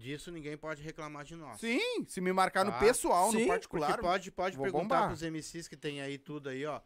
Disso ninguém pode reclamar de nós. Sim, se me marcar no Tá. pessoal, Sim, no particular. Pode, pode vou perguntar bombar. pros MCs que tem aí tudo aí, ó.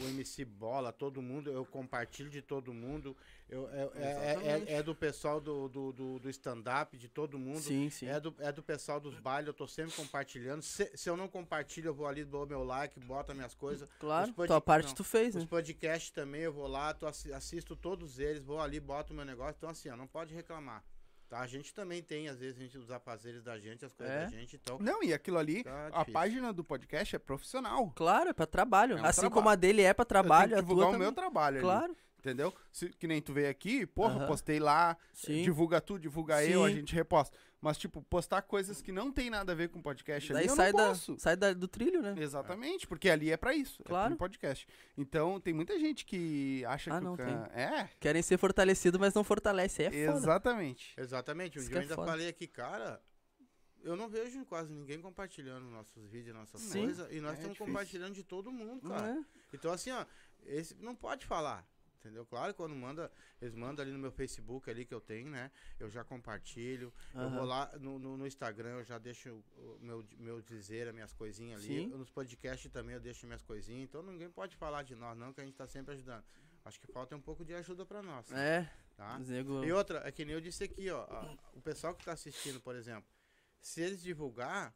O MC Bola, todo mundo, eu compartilho de todo mundo. Eu, é, é- é- é- é do pessoal do, do, do, do stand-up, de todo mundo. Sim, sim. É do, é do pessoal dos bailes, eu tô sempre compartilhando. Se, se eu não compartilho, eu vou ali, dou meu like, boto as minhas coisas. Claro, Os pod- tua parte não, tu fez, Os né? podcasts também, eu vou lá, assisto todos eles, vou ali, boto o meu negócio. Então, assim, ó, não pode reclamar. A gente também tem, às vezes, a gente, os afazeres da gente, as coisas É. da gente. Então, Não, e aquilo ali, tá a difícil. página do podcast é profissional. Claro, é pra trabalho. É um assim trabalho. como a dele é pra trabalho, eu tenho que tua divulgar o também. meu trabalho ali, Claro, entendeu? Se- que nem tu veio aqui, porra, Aham. postei lá, sim. divulga tu, divulga eu, a Sim. gente reposta. Mas, tipo, postar coisas que não tem nada a ver com podcast ali, Daí eu sai, não da, posso. sai da- do trilho, né? Exatamente, porque ali é pra isso, é Claro. pro podcast. Então, tem muita gente que acha Ah, que não, o cara... É, Querem ser fortalecidos, mas não fortalece. É foda. exatamente. Exatamente. Um Isso dia que eu é ainda foda. falei aqui, cara. Eu não vejo quase ninguém compartilhando nossos vídeos, nossas coisas. E nós É estamos difícil. compartilhando de todo mundo, cara. é? Então, assim, ó, esse não pode falar. Entendeu? Claro, quando manda, eles mandam ali no meu Facebook ali que eu tenho, né? Eu já compartilho. Eu vou lá no, no, no Instagram, eu já deixo o meu, meu dizer, as minhas coisinhas ali. Nos podcasts também eu deixo minhas coisinhas. Então ninguém pode falar de nós, não, que a gente tá sempre ajudando. Acho que falta um pouco de ajuda pra nós. É, Tá? nego... E outra, é que nem eu disse aqui, ó. a- o pessoal que tá assistindo, por exemplo, se eles divulgar,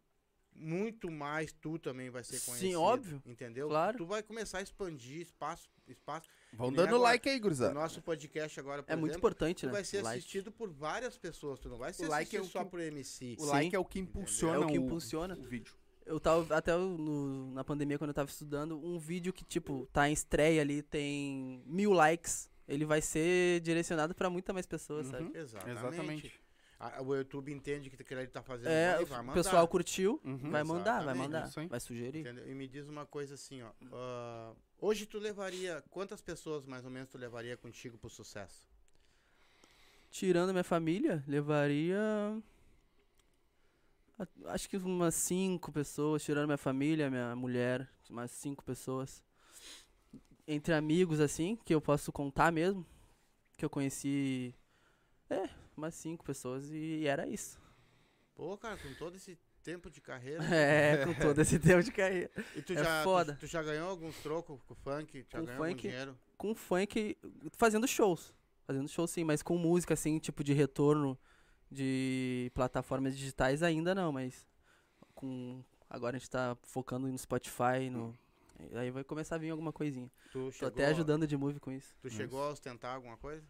muito mais tu também vai ser Sim, conhecido. óbvio. Entendeu? Claro. Tu vai começar a expandir espaço, espaço. Vão dando agora. like aí, O gurizada. nosso podcast agora, por É muito exemplo, importante, tu né? vai ser Like. assistido por várias pessoas. Tu não vai ser like é assistido o só que- por MC. O Sim. like é o que impulsiona, É o que o- impulsiona. o vídeo. Eu tava até no- na pandemia, quando eu tava estudando, um vídeo que, tipo, tá em estreia ali, tem mil likes. Ele vai ser direcionado pra muita mais pessoas, sabe? Uhum. Exatamente. Exatamente. A- o YouTube entende que ele tá fazendo É, o vai mandar. pessoal curtiu, Uhum. vai mandar, vai mandar, isso vai sugerir. Entendeu? E me diz uma coisa assim, ó. ah, hoje tu levaria. Quantas pessoas mais ou menos tu levaria contigo pro sucesso? Tirando minha família, levaria. Acho que umas cinco pessoas, tirando minha família, minha mulher, umas cinco pessoas. Entre amigos, assim, que eu posso contar mesmo. Que eu conheci. É, umas cinco pessoas e era isso. Pô, cara, com todo esse tempo de carreira. É, com todo esse tempo de carreira. E tu É já, tu- foda. Tu, já ganhou alguns trocos com o funk? Já Com ganhou funk? dinheiro? Com funk, fazendo shows. Fazendo shows sim, mas com música, assim, tipo de retorno de plataformas digitais ainda não, mas com. Agora a gente tá focando no Spotify, no. Aí vai começar a vir alguma coisinha. Tu Tô chegou, até ajudando de move com isso. Tu chegou a ostentar alguma coisa?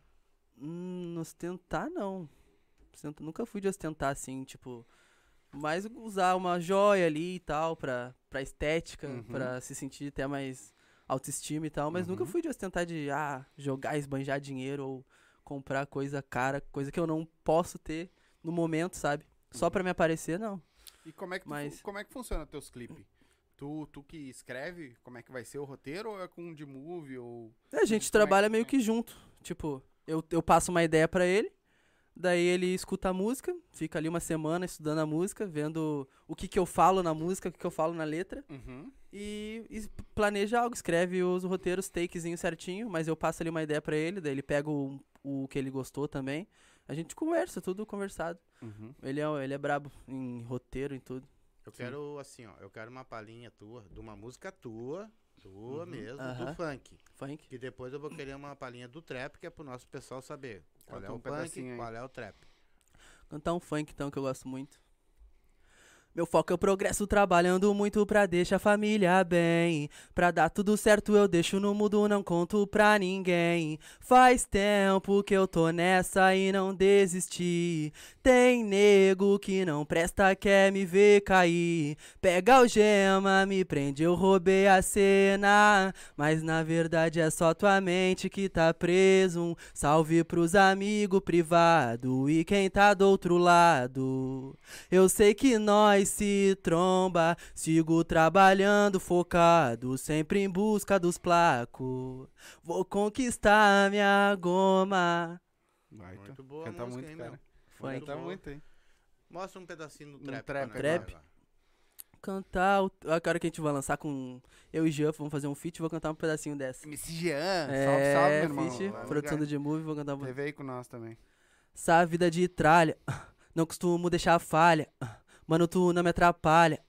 Hum, ostentar não. Nunca fui de ostentar assim, tipo. Mas usar uma joia ali e tal, pra, pra estética, Uhum. pra se sentir até mais autoestima e tal. Mas nunca Uhum. fui de ostentar de, ah, jogar, esbanjar dinheiro ou comprar coisa cara, coisa que eu não posso ter no momento, sabe? Só pra me aparecer, não. E como é que, tu Mas- fu- como é que funciona teus clipes? Tu, tu que escreve como é que vai ser o roteiro ou é com de movie ou... É, A gente Como é que trabalha meio que junto. Tipo, eu, eu passo uma ideia pra ele, daí ele escuta a música, fica ali uma semana estudando a música, vendo o que que eu falo na música, o que que eu falo na letra, Uhum. e, e planeja algo, escreve os roteiros, takezinho certinho, mas eu passo ali uma ideia pra ele, daí ele pega o, o que ele gostou também. A gente conversa, tudo conversado. Uhum. Ele é, ele é brabo em roteiro, em tudo. Eu quero, assim, ó, eu quero uma palhinha tua, de uma música tua, tua Uhum. mesmo, Aham. do funk. Funk. Que depois eu vou querer uma palhinha do trap, que é pro nosso pessoal saber qual Canta é o um funk, qual é o trap. Cantar um funk então que eu gosto muito. Meu foco é o progresso, trabalhando muito pra deixar a família bem. Pra dar tudo certo, eu deixo no mudo, não conto pra ninguém. Faz tempo que eu tô nessa e não desisti. Tem nego que não presta, quer me ver cair. Pega o gema, me prende, eu roubei a cena. Mas na verdade é só tua mente que tá preso. Um salve pros amigos privado e quem tá do outro lado. Eu sei que nós se tromba, sigo trabalhando focado, sempre em busca dos placos. Vou conquistar minha goma. Vai, Muito tu. boa a Canta música, muito, hein, cara. meu? Funk. Canta muito, hein? Mostra um pedacinho do Um trap. trap, nós agora. Cantar, o- a cara que a gente vai lançar com eu e Jean, vamos fazer um feat, vou cantar um pedacinho dessa. MC Jean, É, salve, salve, meu irmão. feat, Vai produção do ligar. G-Movie, vou cantar um Teve aí com nós também. Essa vida de tralha, não costumo deixar falha. Mano, tu não me atrapalha.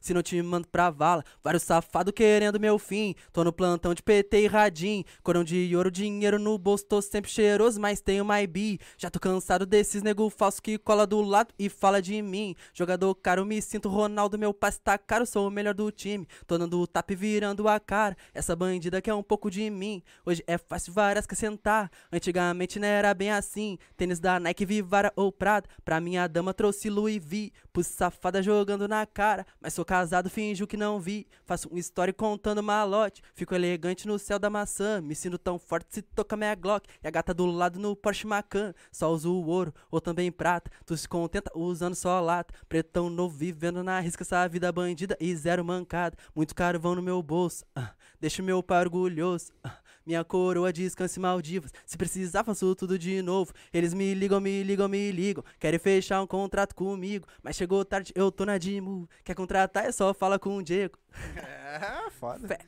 Se não te mando pra vala, vários safados querendo meu fim. Tô no plantão de PT e radim. Corão de ouro, dinheiro no bolso, tô sempre cheiroso, mas tenho my bi. Já tô cansado desses nego falso que cola do lado e fala de mim. Jogador caro, me sinto Ronaldo, meu passe tá caro, sou o melhor do time. Tô dando tap virando a cara. Essa bandida quer um pouco de mim. Hoje é fácil várias que sentar. Antigamente não era bem assim. Tênis da Nike, Vivara ou Prada. Pra minha dama trouxe Louis V. Pus safada jogando na cara. Mas sou casado, finjo que não vi. Faço um story contando malote. Fico elegante no céu da maçã. Me sinto tão forte se toca minha Glock. E a gata do lado no Porsche Macan. Só uso ouro ou também prata. Tu se contenta usando só lata. Pretão novo vivendo na risca essa vida bandida e zero mancada. Muito carvão no meu bolso. ah, deixa meu pai orgulhoso. ah, minha coroa descanse Maldivas. Se precisar, faço tudo de novo. Eles me ligam, me ligam, me ligam. Querem fechar um contrato comigo. Mas chegou tarde, eu tô na Dimu. Quer contratar, é só fala com o Diego. É, foda. Fé.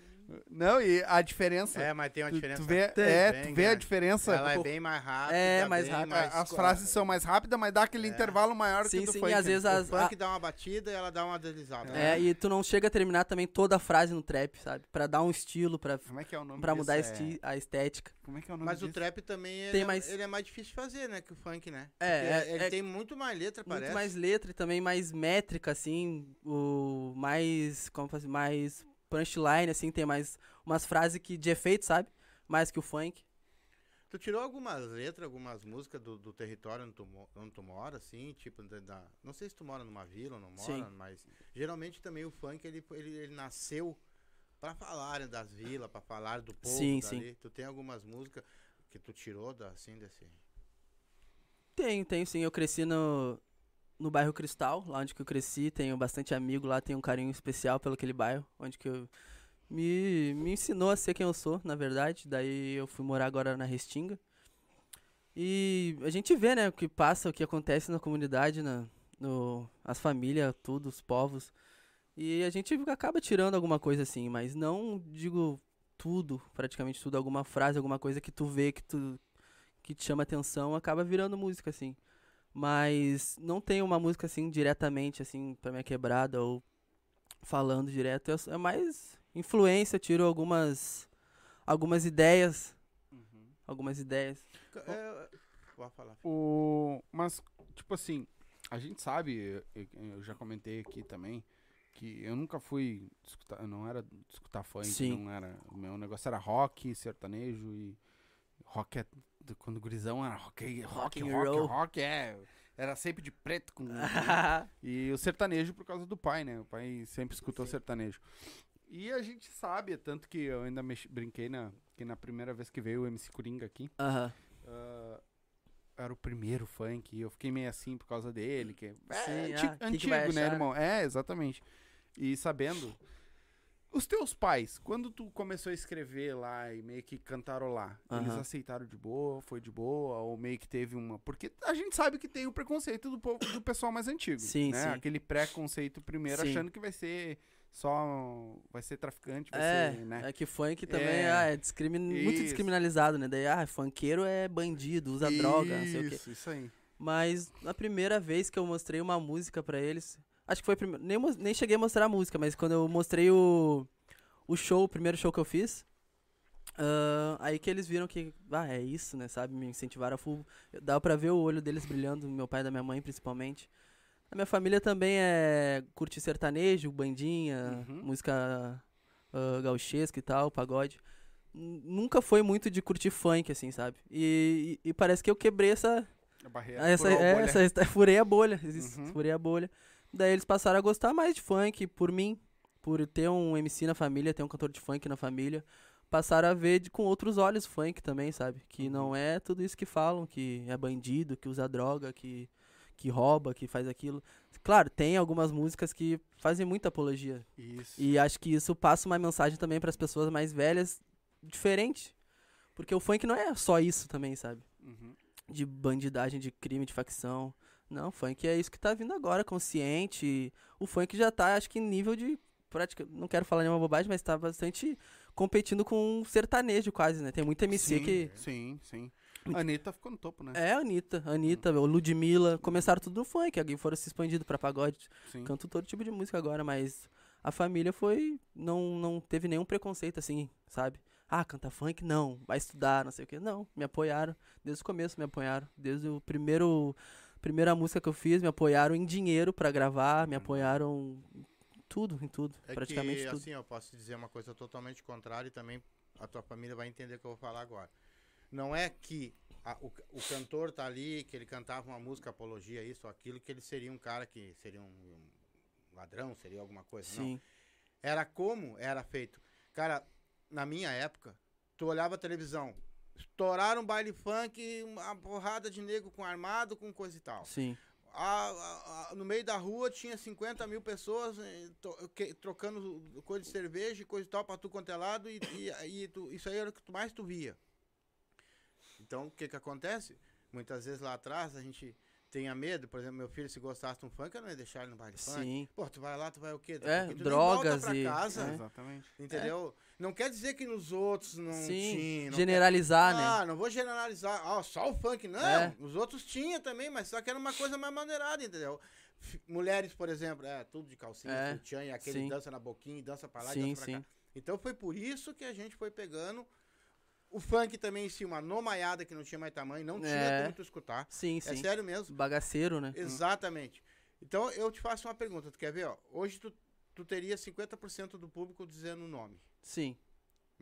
Não, e a diferença. É, mas tem uma diferença. tu vê, bem é, tu vê a diferença. Ela é pô, bem mais rápida. É, mais rápida. a- as frases são mais rápidas, mas dá aquele É. intervalo maior Sim, que do sim, funk. e às vezes O as, funk a- dá uma batida e ela dá uma deslizada. É, e tu não chega a terminar também toda a frase no trap, sabe? Pra dar um estilo, pra, Como é que é o nome pra mudar esti- a estética. É... Como é que é o nome Mas o disso? trap também ele, Tem é, mais- ele é mais difícil de fazer, né? Que o funk, né? É, é- ele é- tem muito mais letra, parece. Muito mais letra e também mais métrica, assim, o mais, como fazer, mais punchline, assim, tem mais umas frases que de efeito, sabe? Mais que o funk. Tu tirou algumas letras, algumas músicas do, do território onde tu, onde tu mora, assim, tipo, da, não sei se tu mora numa vila ou não mora, Sim. mas geralmente também o funk, ele, ele, ele nasceu pra falarem das vilas, pra falar do povo Sim, dali. Tu tem algumas músicas que tu tirou, da, assim, desse... Tenho, tenho sim. Eu cresci no, no bairro Cristal, lá onde que eu cresci. Tenho bastante amigo lá, tenho um carinho especial pelo aquele bairro, onde que eu me, me ensinou a ser quem eu sou, na verdade. Daí eu fui morar agora na Restinga. E a gente vê, né, o que passa, o que acontece na comunidade, na, no, as famílias, tudo, os povos. E a gente acaba tirando alguma coisa assim, mas não digo tudo, praticamente tudo, alguma frase, alguma coisa que tu vê que tu que te chama atenção, acaba virando música assim. Mas não tem uma música assim diretamente assim pra minha quebrada ou falando direto, é, é mais influência, eu tiro algumas algumas ideias, Uhum. algumas ideias. É, pode falar. O... Mas, tipo assim, a gente sabe, eu, eu já comentei aqui também, que eu nunca fui escutar, eu não era escutar funk, Sim. não era, o meu negócio era rock, sertanejo e rock é, do- quando gurizão era rock, rock, Rock rock, rock, é, era sempre de preto com... E o sertanejo por causa do pai, né? O pai sempre escutou sertanejo. E a gente sabe, tanto que eu ainda mexi- brinquei na, que na primeira vez que veio o MC Coringa aqui, Aham. ah, era o primeiro funk, e eu fiquei meio assim por causa dele, que é Sim, anti- ah, que que antigo, né, achar? irmão? É, exatamente. E sabendo, os teus pais, quando tu começou a escrever lá e meio que cantarolar, eles Aham. aceitaram de boa, foi de boa, ou meio que teve uma... Porque a gente sabe que tem o preconceito do, povo, do pessoal mais antigo, Sim, né? sim. Aquele preconceito primeiro, Sim. achando que vai ser só... vai ser traficante, vai É, ser, né? é que funk também É. ah, é discrimin... muito Isso. descriminalizado, né? Daí, ah, funkeiro é bandido, usa droga, não sei o quê. Isso, isso aí. Mas na primeira vez que eu mostrei uma música pra eles, acho que foi a primeira, nem, nem cheguei a mostrar a música, mas quando eu mostrei o, o show, o primeiro show que eu fiz, ah, aí que eles viram que, ah, é isso, né, sabe? Me incentivaram a full. Dava pra ver o olho deles brilhando, meu pai e da minha mãe principalmente. A minha família também é curte sertanejo, bandinha, Uhum. música ah, gauchesca e tal, pagode. Nunca foi muito de curtir funk, assim, sabe? E, e- e parece que eu quebrei essa. A barreira. essa, a é, essa, furei a bolha. Uhum. Furei a bolha. Daí eles passaram a gostar mais de funk por mim, por ter um MC na família, ter um cantor de funk na família. Passaram a ver de- com outros olhos funk também, sabe? Que Uhum. não é tudo isso que falam, que é bandido, que usa droga, que, que rouba, que faz aquilo. Claro, tem algumas músicas que fazem muita apologia. Isso. E acho que isso passa uma mensagem também para as pessoas mais velhas, diferente. Porque o funk não é só isso também, sabe? Uhum. De bandidagem, de crime, de facção. Não, funk é isso que tá vindo agora, consciente. O funk já tá, acho que, em nível de. Prática, não quero falar nenhuma bobagem, mas tá bastante competindo com um sertanejo quase, né? Tem muita MC sim, que. Sim, sim. Muito- A Anitta ficou no topo, né? É, a Anitta, Anitta, o Ludmilla, começaram tudo no funk, alguém foram se expandindo pra pagode, Sim. canto todo tipo de música agora, mas a família foi. Não, não teve nenhum preconceito assim, sabe? Ah, canta funk? Não. Vai estudar, não sei o quê. Não, me apoiaram. Desde o começo me apoiaram. Desde o primeiro. Primeira música que eu fiz, me apoiaram em dinheiro pra gravar, me apoiaram em tudo, em tudo. É praticamente que, tudo. assim, eu posso dizer uma coisa totalmente contrária e também a tua família vai entender o que eu vou falar agora. Não é que a- o, o cantor tá ali, que ele cantava uma música apologia, isso ou aquilo, que ele seria um cara que seria um, um ladrão, seria alguma coisa. Não. Sim. Era como era feito. Cara, na minha época, tu olhava a televisão, estouraram baile funk, uma porrada de nego com armado, com coisa e tal. Sim. A- a- a- no meio da rua tinha 50 mil pessoas eh, to- que- trocando coisa de cerveja e coisa e tal pra tu quanto é lado e, e- e tu- isso aí era o que tu- mais tu via. Então, o que que acontece? Muitas vezes lá atrás a gente tinha medo, por exemplo, meu filho se gostasse de um funk, eu não ia deixar ele no baile funk. Sim. Pô, tu vai lá, tu vai o quê? Daqui É, nem volta drogas pra e- casa, é. Exatamente. entendeu? Não quer dizer que nos outros não Sim. tinha. não quer- Generalizar, né? ah, não vou generalizar. Ah, só o funk. Não, É. os outros tinha também, mas só que era uma coisa mais maneirada, entendeu? Mulheres, por exemplo, é tudo de calcinha, É, sutiã, e aquele sim. dança na boquinha, dança pra lá e Sim, dança pra sim. cá. Então foi por isso que a gente foi pegando. O funk também em si, uma nomaiada que não tinha mais tamanho, não tinha É. como tu escutar. Sim, É sim. sério mesmo. Bagaceiro, né? Exatamente. Então eu te faço uma pergunta, tu quer ver, ó? Hoje tu, tu teria 50% do público dizendo o nome. Sim.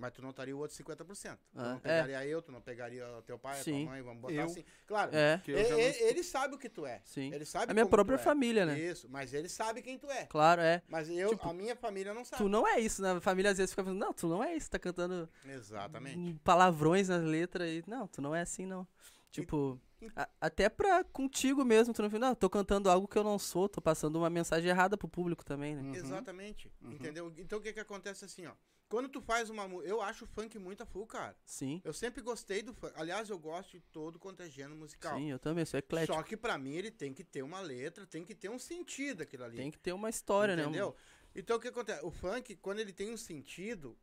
Mas tu não estaria o outro 50%. Tu Ah, não é. pegaria eu, tu não pegaria o teu pai, a Sim. tua mãe, vamos botar Eu. assim. Claro, É, e- já não ele sabe o que tu é. sim. Ele sabe A minha própria tu é. família, né? Isso, mas ele sabe quem tu é. Claro, é. Mas eu, Tipo, a minha família não sabe. Tu não é isso, né? A família às vezes fica falando, não, tu não é isso, tá cantando Exatamente. palavrões nas letras e. Não, tu não é assim, não. Tipo, e- a- até pra contigo mesmo, tu não fica, não, tô cantando algo que eu não sou, tô passando uma mensagem errada pro público também, né? Uhum. Exatamente. Uhum. Entendeu? Então o que que acontece assim, ó? Quando tu faz uma música, eu acho o funk muito a full, cara. Sim, Eu sempre gostei do funk. Aliás, eu gosto de todo quanto é gênero musical. sim, eu também, sou eclético. Só que pra mim ele tem que ter uma letra, tem que ter um sentido aquilo ali. Tem que ter uma história, Entendeu? né? Então o que acontece? O funk, quando ele tem um sentido,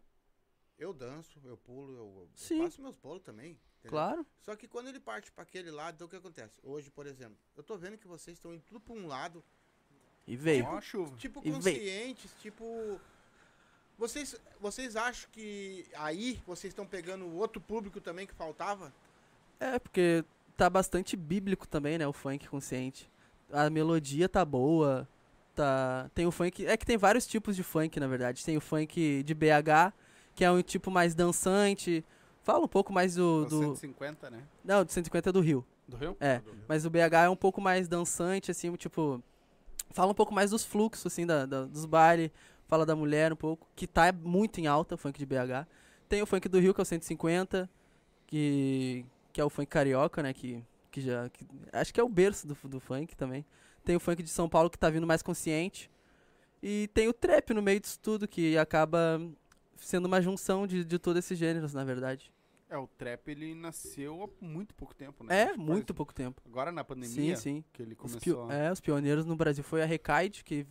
eu danço, eu pulo, eu, eu faço meus bolos também. Entendeu? Claro. Só que quando ele parte pra aquele lado, então o que acontece? Hoje, por exemplo, eu tô vendo que vocês estão indo tudo pra um lado, E veio. A chuva. tipo E veio. conscientes, tipo. Vocês, vocês acham que aí vocês estão pegando o outro público também que faltava? É, porque tá bastante bíblico também, né? O funk consciente. A melodia tá boa. Tá... Tem o funk. É que tem vários tipos de funk, na verdade. Tem o funk de BH, que é um tipo mais dançante. Fala um pouco mais do. Os do... 150, né? Não, do 150 é do Rio. Do Rio? É. Mas o BH é um pouco mais dançante, assim, tipo. Fala um pouco mais dos fluxos, assim, da, da- dos bailes. Fala da mulher um pouco, que tá muito em alta, o funk de BH. Tem o funk do Rio, que é o 150, que, que é o funk carioca, né? Que, que já. que- acho que é o berço do, do funk também. Tem o funk de São Paulo que tá vindo mais consciente. E tem o trap no meio disso tudo, que acaba sendo uma junção de, de todos esses gêneros, na verdade. É, o trap ele nasceu há muito pouco tempo, né? É, muito pouco tempo. Agora na pandemia, Sim, sim. que ele Os, começou pio- a... é, os pioneiros no Brasil foi a Recaide, que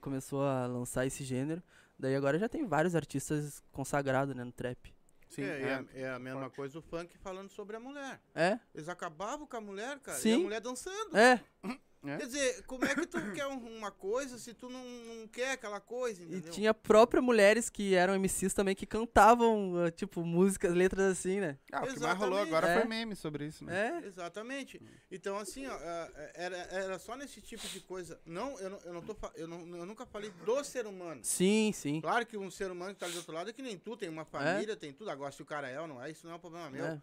começou a lançar esse gênero. Daí agora já tem vários artistas consagrados, né, no trap. Sim, é, é, é a- é a mesma forte. coisa o funk falando sobre a mulher. É? Sim. Eles acabavam com a mulher, cara. E a Sim. mulher dançando. É. É. Quer dizer, como é que tu quer um- uma coisa se tu não, não quer aquela coisa, E entendeu? tinha próprias mulheres que eram MCs também que cantavam, ah, tipo, músicas, letras assim, né? Ah, o que mais rolou agora É. foi meme sobre isso, né? É. Exatamente. Então, assim, ó, ah, era, era só nesse tipo de coisa. Não, eu não, eu não tô eu, não, eu nunca falei do ser humano. Sim, sim. Claro que um ser humano que tá ali do outro lado é que nem tu, tem uma família, tem tudo. Agora, se o cara é ou não é, isso não é um problema meu. É.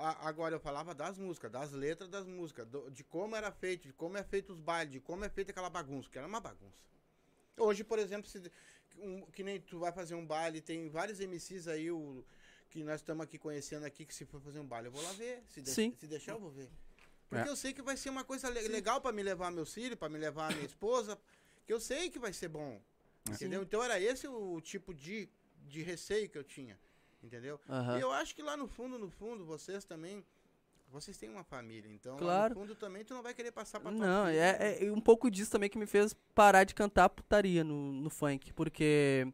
A- agora, eu falava das músicas, das letras das músicas, do- de como era feito, de como é feito os bailes, de como é feita aquela bagunça, que era uma bagunça. Hoje, por exemplo, se, um- que nem tu vai fazer um baile, tem vários MCs aí, o, que nós estamos aqui conhecendo aqui, que se for fazer um baile, eu vou lá ver. Se, de- Sim. se deixar, eu vou ver. Porque É. eu sei que vai ser uma coisa le- legal pra me levar meus filhos, pra me levar minha esposa, que eu sei que vai ser bom. Entendeu? Então era esse o tipo de, de receio que eu tinha. Entendeu? E eu acho que lá no fundo, no fundo, vocês também. Vocês têm uma família, então Claro. lá no fundo também tu não vai querer passar pra tua Não, é, é um pouco disso também que me fez parar de cantar putaria no, no funk, porque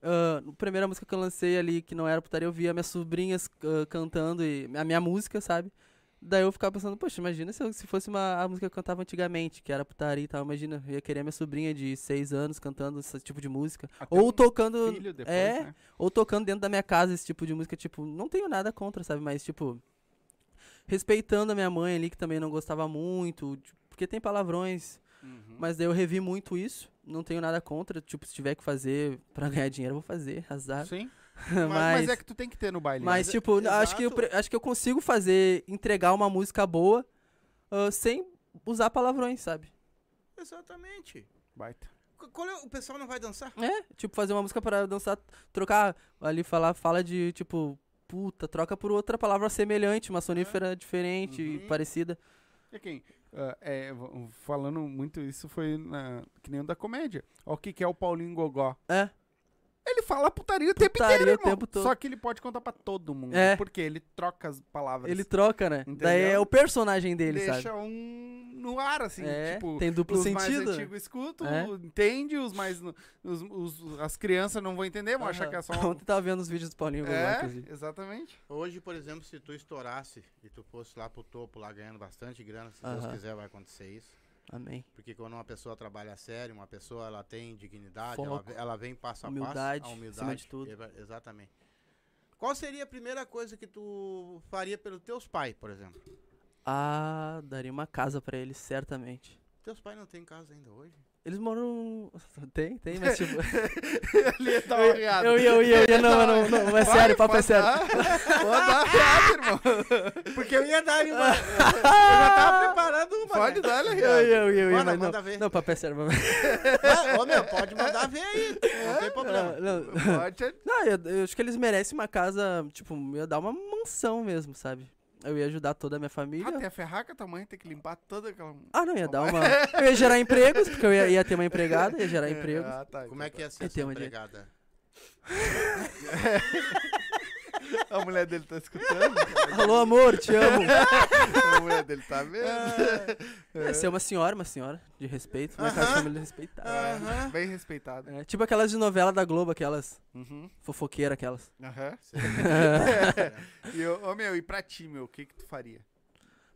ah, a primeira música que eu lancei ali, que não era putaria, eu via minhas sobrinhas ah, cantando e a minha música, sabe? Daí eu ficava pensando, poxa, imagina se, eu- se fosse uma, a música que eu cantava antigamente, que era putaria e tal, imagina, eu ia querer minha sobrinha de seis anos cantando esse tipo de música. Até Ou um tocando. filho depois, é, né? ou tocando dentro da minha casa esse tipo de música, tipo, não tenho nada contra, sabe? Mas, tipo, respeitando a minha mãe ali, que também não gostava muito, tipo, porque tem palavrões, Uhum. mas daí eu revi muito isso, não tenho nada contra, tipo, se tiver que fazer pra ganhar dinheiro, eu vou fazer, azar. Sim. Mas, Mas, mas é que tu tem que ter no baile. mas, né? tipo, acho que, eu, acho que eu consigo fazer, entregar uma música boa ah, sem usar palavrões, sabe? Exatamente. Baita. Qu- Qual é, o pessoal não vai dançar? É, tipo, fazer uma música para dançar, trocar ali, falar, fala de, tipo, puta, troca por outra palavra semelhante, uma sonífera diferente, Uhum. parecida. E quem? ah, é, falando muito isso foi na, que nem o da comédia. Ó, o que, que é o Paulinho Gogó? É, Ele fala putaria o tempo Putaria inteiro, o irmão. tempo todo. Só que ele pode contar pra todo mundo. É. Porque ele troca as palavras. ele troca, né? Entendeu? Daí é o personagem dele, deixa sabe? um no ar, assim. É, tipo, tem duplo os mais sentido. antigos escutam, É. entende, os mais. Os, os- as crianças não vão entender, vão achar que é só um. Ontem tava vendo os vídeos do Paulinho É, inclusive. exatamente. Hoje, por exemplo, se tu estourasse e tu fosse lá pro topo, lá ganhando bastante grana, se Deus quiser vai acontecer isso. Amém. Porque quando uma pessoa trabalha sério, uma pessoa ela tem dignidade, ela, ela vem passo a Humildade, passo. A humildade. de tudo. Exatamente. Qual seria a primeira coisa que tu faria pelos teus pais, por exemplo? Ah, daria uma casa pra eles, certamente. Teus pais não têm casa ainda hoje? Eles moram. Tem, tem, mas tipo. Ele uma riada. eu ia, eu ia, eu ia. Não, não, não, é Vai, sério, papo é pode sério. dar. Pode dar riada, irmão. Porque eu ia dar uma. eu já tava preparando uma. Pode né? dar Eu riada. ia, eu ia, eu ia, Manda, mas não. manda ver. Não, papo é sério. papo- Vai, Ô, meu, pode mandar ver aí. Não tem problema. Não, não. Pode. Não, eu, eu acho que eles merecem uma casa, tipo, eu ia dar uma mansão mesmo, sabe? Eu ia ajudar toda a minha família. Ah, tem a ferraca, tua mãe tem que limpar toda aquela. Ah, não, ia dar uma. Eu ia gerar empregos, porque eu ia, ia ter uma empregada, ia gerar empregos. Ah, tá, Como é que ia ser É essa tema de- empregada? A mulher dele tá escutando? Alô, amor, te amo. A mulher dele tá vendo? Ia ser uma senhora, uma senhora de respeito, uma casa de Aham. família respeitada. É, Bem respeitado. É, tipo aquelas de novela da Globo, aquelas Uhum. fofoqueiras, aquelas. Aham. Sei. E, ô, ô, meu, e pra ti, meu, o que que tu faria?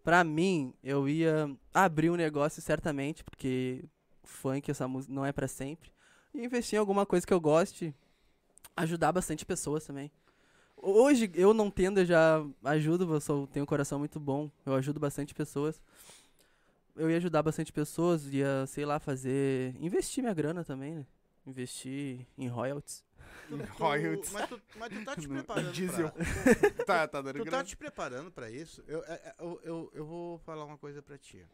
Pra mim, eu ia abrir um negócio certamente, porque funk, essa música não é pra sempre. E investir em alguma coisa que eu goste, ajudar bastante pessoas também. Hoje, eu não tendo, eu já ajudo, eu sou, tenho um coração muito bom, eu ajudo bastante pessoas. Eu ia ajudar bastante pessoas, ia, sei lá, fazer. investir minha grana também, né? Investir em royalties. Tu- tu- Royalties. mas, tu, mas tu tá te preparando diesel. pra... Tá, tá dando Tu tá grana. te preparando pra isso? Eu, é- é- eu, eu, eu vou falar uma coisa pra ti.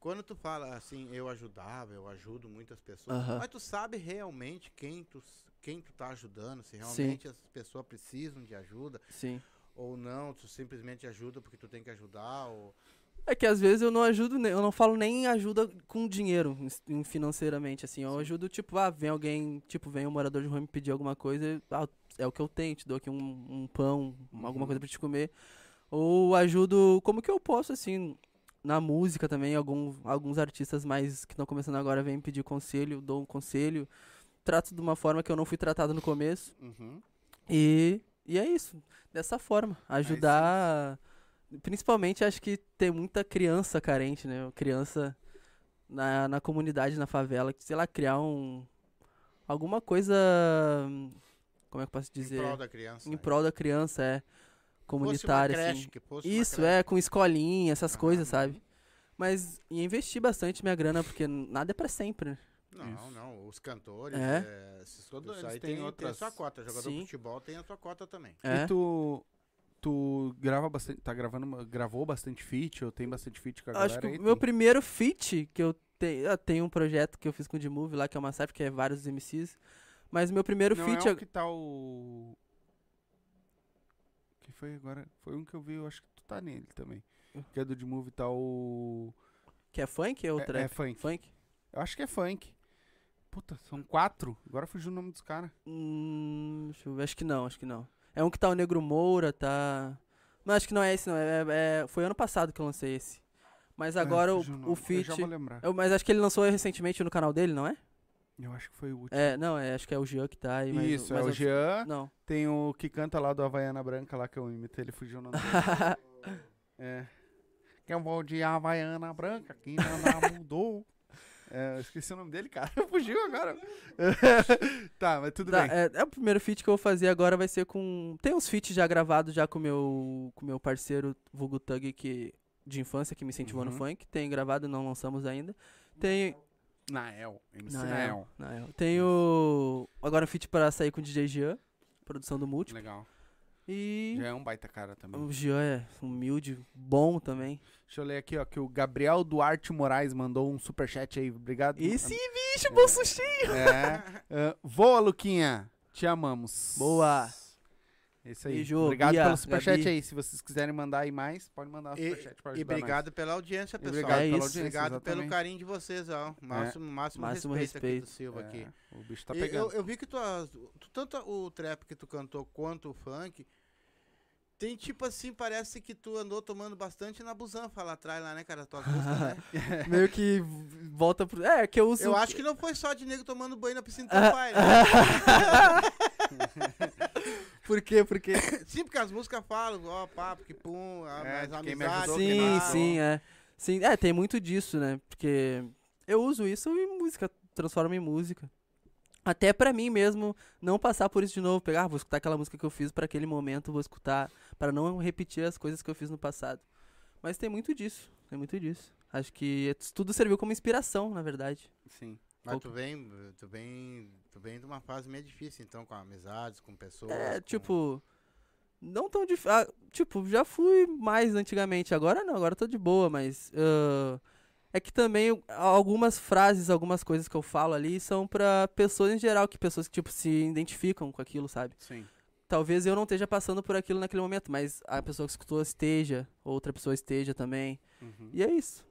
Quando tu fala assim, eu ajudava, eu ajudo muitas pessoas, Aham. mas tu sabe realmente quem tu, quem tu tá ajudando, se realmente as pessoas precisam de ajuda Sim. ou não, tu simplesmente ajuda porque tu tem que ajudar, ou... É que às vezes eu não ajudo, eu não falo nem ajuda com dinheiro, financeiramente, assim. Eu ajudo, tipo, ah, vem alguém, tipo, vem um morador de rua me pedir alguma coisa, ah, é o que eu tenho, te dou aqui um, um pão, alguma coisa pra te comer. Ou ajudo como que eu posso, assim, na música também, algum, alguns artistas mais que estão começando agora vêm pedir conselho, dou um conselho. Trato de uma forma que eu não fui tratado no começo. Uhum. E, e é isso, dessa forma. Ajudar Principalmente acho que tem muita criança carente, né? Criança na, na comunidade, na favela, que, sei lá, criar um. Alguma coisa. Como é que eu posso dizer? Em prol da criança. Em né? prol da criança, é. Comunitária, assim. creche, uma Isso, é, com escolinha, essas Ah, coisas, não. sabe? Mas ia investir bastante minha grana, porque nada é pra sempre, né? Não, Isso. não. Os cantores, É. é, esses Todos eles aí têm tem, outras- tem a sua cota. Jogador Sim. de futebol tem a sua cota também. É. E tu, tu grava bastante, tá gravando, gravou bastante feat, ou tem bastante feat com a galera Acho que aí? o meu Tem? primeiro feat que eu tenho. Eu tenho um projeto que eu fiz com o D-Move lá, que é uma cypher, que é vários MCs. Mas meu primeiro Não feat. é eu- o que tá o... Foi agora? Foi um que eu vi, eu acho que tu tá nele também. Que é do D-Move, tá o... Que é funk? É o É, trap? é funk. Funk? Eu acho que é funk. Puta, são quatro. Agora fugiu o nome dos caras. Hum, deixa eu ver. Acho que não, acho que não. É um que tá o Negro Moura, tá. Mas acho que não é esse, não. É, é- foi ano passado que eu lancei esse. Mas agora o, o Eu feat. já vou lembrar. eu- mas acho que ele lançou recentemente no canal dele, não é? Eu acho que foi o último. É, não, é, acho que é o Jean que tá aí. Mas, Isso, mas é o Jean. Não. Tem o que canta lá do Havaiana Branca lá que eu imitei, ele fugiu o nome. É. Que eu vou de Havaiana Branca, que nada mudou. É, eu esqueci o nome dele, cara. Fugiu agora. tá, mas tudo Tá, bem. é, é o primeiro feat que eu vou fazer agora vai ser com. Tem uns feats já gravados já com o meu, com meu parceiro Vulgo Thug que, de infância que me incentivou no Uhum. funk. Tem gravado, não lançamos ainda. Tem. Nael. MC Nael, Nael. Nael. Tem o. Agora um feat para sair com o DJ Jean, produção do Múltiplo. Legal. E. Já é um baita cara também. O Jean é humilde, bom também. Deixa eu ler aqui, ó, que o Gabriel Duarte Moraes mandou um superchat aí. Obrigado. Esse bicho, bolso cheio! É. Ah, voa, Luquinha. Te amamos. Boa. É Isso aí. Beijo, obrigado Bia, pelo superchat Gabi. aí. Se vocês quiserem mandar aí mais, pode mandar um E, superchat pra e ajudar nós. obrigado pela audiência, E pessoal. obrigado É pela isso. audiência. Obrigado pelo exatamente. carinho de vocês, ó. Máximo, máximo, Máximo respeito, aqui respeito. do Silva aqui. É, o bicho tá E pegando. eu, eu vi que tu, tu- tanto o trap que tu cantou quanto o funk, tem tipo assim, parece que tu andou tomando bastante na busanfa lá atrás, lá, né, cara? Músicas, né? Meio que volta pro. É, que eu uso. Eu acho que não foi só de nego tomando banho na piscina do Ah. teu pai, né? Por quê? Porque. Sim, porque as músicas falam, ó, papo, que pum, É, mais de quem me amizade. ajudou, quem Sim, pá. sim, é. Sim, é, tem muito disso, né? Porque eu uso isso em música, transformo em música. Até pra mim mesmo não passar por isso de novo, pegar, ah, vou escutar aquela música que eu fiz pra aquele momento, vou escutar pra não repetir as coisas que eu fiz no passado. Mas tem muito disso, tem muito disso. Acho que tudo serviu como inspiração, na verdade. Sim. Mas tu vem, tu vem, tu vem de uma fase meio difícil, então, com amizades, com pessoas. É, com- tipo, não tão difícil. tipo, já fui mais antigamente. Agora não, agora tô de boa, mas. ah, é que também algumas frases, algumas coisas que eu falo ali são pra pessoas em geral, que pessoas que, tipo, se identificam com aquilo, sabe? Sim. Talvez eu não esteja passando por aquilo naquele momento, mas a pessoa que escutou esteja, outra pessoa esteja também. Uhum. E é isso.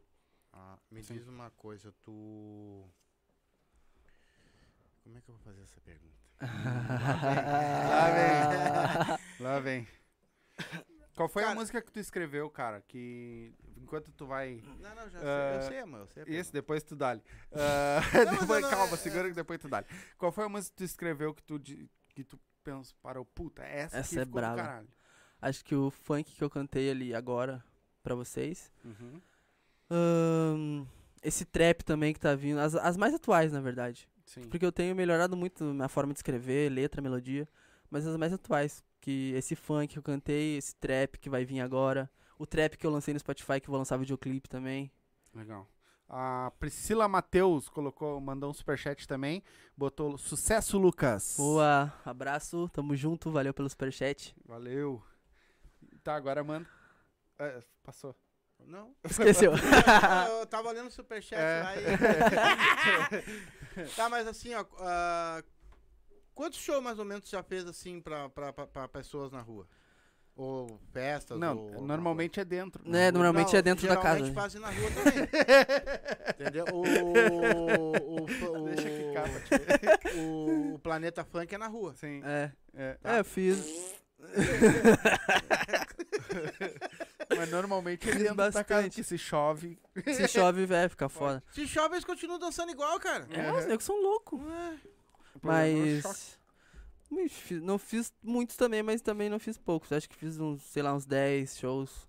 Ah, me Sim. diz uma coisa, tu. Como é que eu vou fazer essa pergunta? Lá vem. Lá vem. Qual foi a Cara- música que tu escreveu, cara? Que enquanto tu vai. Não, não, já Ah, sei, eu sei, amor, eu sei. a Isso, depois tu dá-lhe. Ah, depois, não, calma, é- segura que depois tu dá-lhe. Qual foi a música que tu escreveu que tu, que tu pensou, parou, puta, essa, Essa aqui é ficou do braba. caralho. Acho que o funk que eu cantei ali agora pra vocês Uhum. Ahn, esse trap também que tá vindo, as, as mais atuais, na verdade. Sim. Porque eu tenho melhorado muito minha forma de escrever, letra, melodia, mas as mais atuais. Que esse funk que eu cantei, esse trap que vai vir agora, o trap que eu lancei no Spotify, que eu vou lançar videoclipe também. Legal. A Priscila Matheus colocou, mandou um superchat também. Botou sucesso, Lucas. Boa, abraço, tamo junto, valeu pelo superchat. Valeu. Tá, agora manda. É, passou. Não? Esqueceu. eu tava olhando o superchat É. lá e. tá, mas assim, ó. ah, quantos shows mais ou menos já fez assim pra, pra, pra, pra pessoas na rua? Ou festas? Não, ou, normalmente é dentro. Né, normalmente é dentro da casa. Geralmente fazem na rua também. Entendeu? O, o, o, Deixa o, o Planeta Funk é na rua. Sim. É, É, é, eu fiz. Mas normalmente é Fiz dentro da casa, bastante. que se chove. Se chove, vai ficar foda. Se chove, eles continuam dançando igual, cara. É, os negros são loucos. É choque. Mas. Não fiz muitos também, mas também não fiz poucos. Acho que fiz uns, sei lá, uns 10 shows.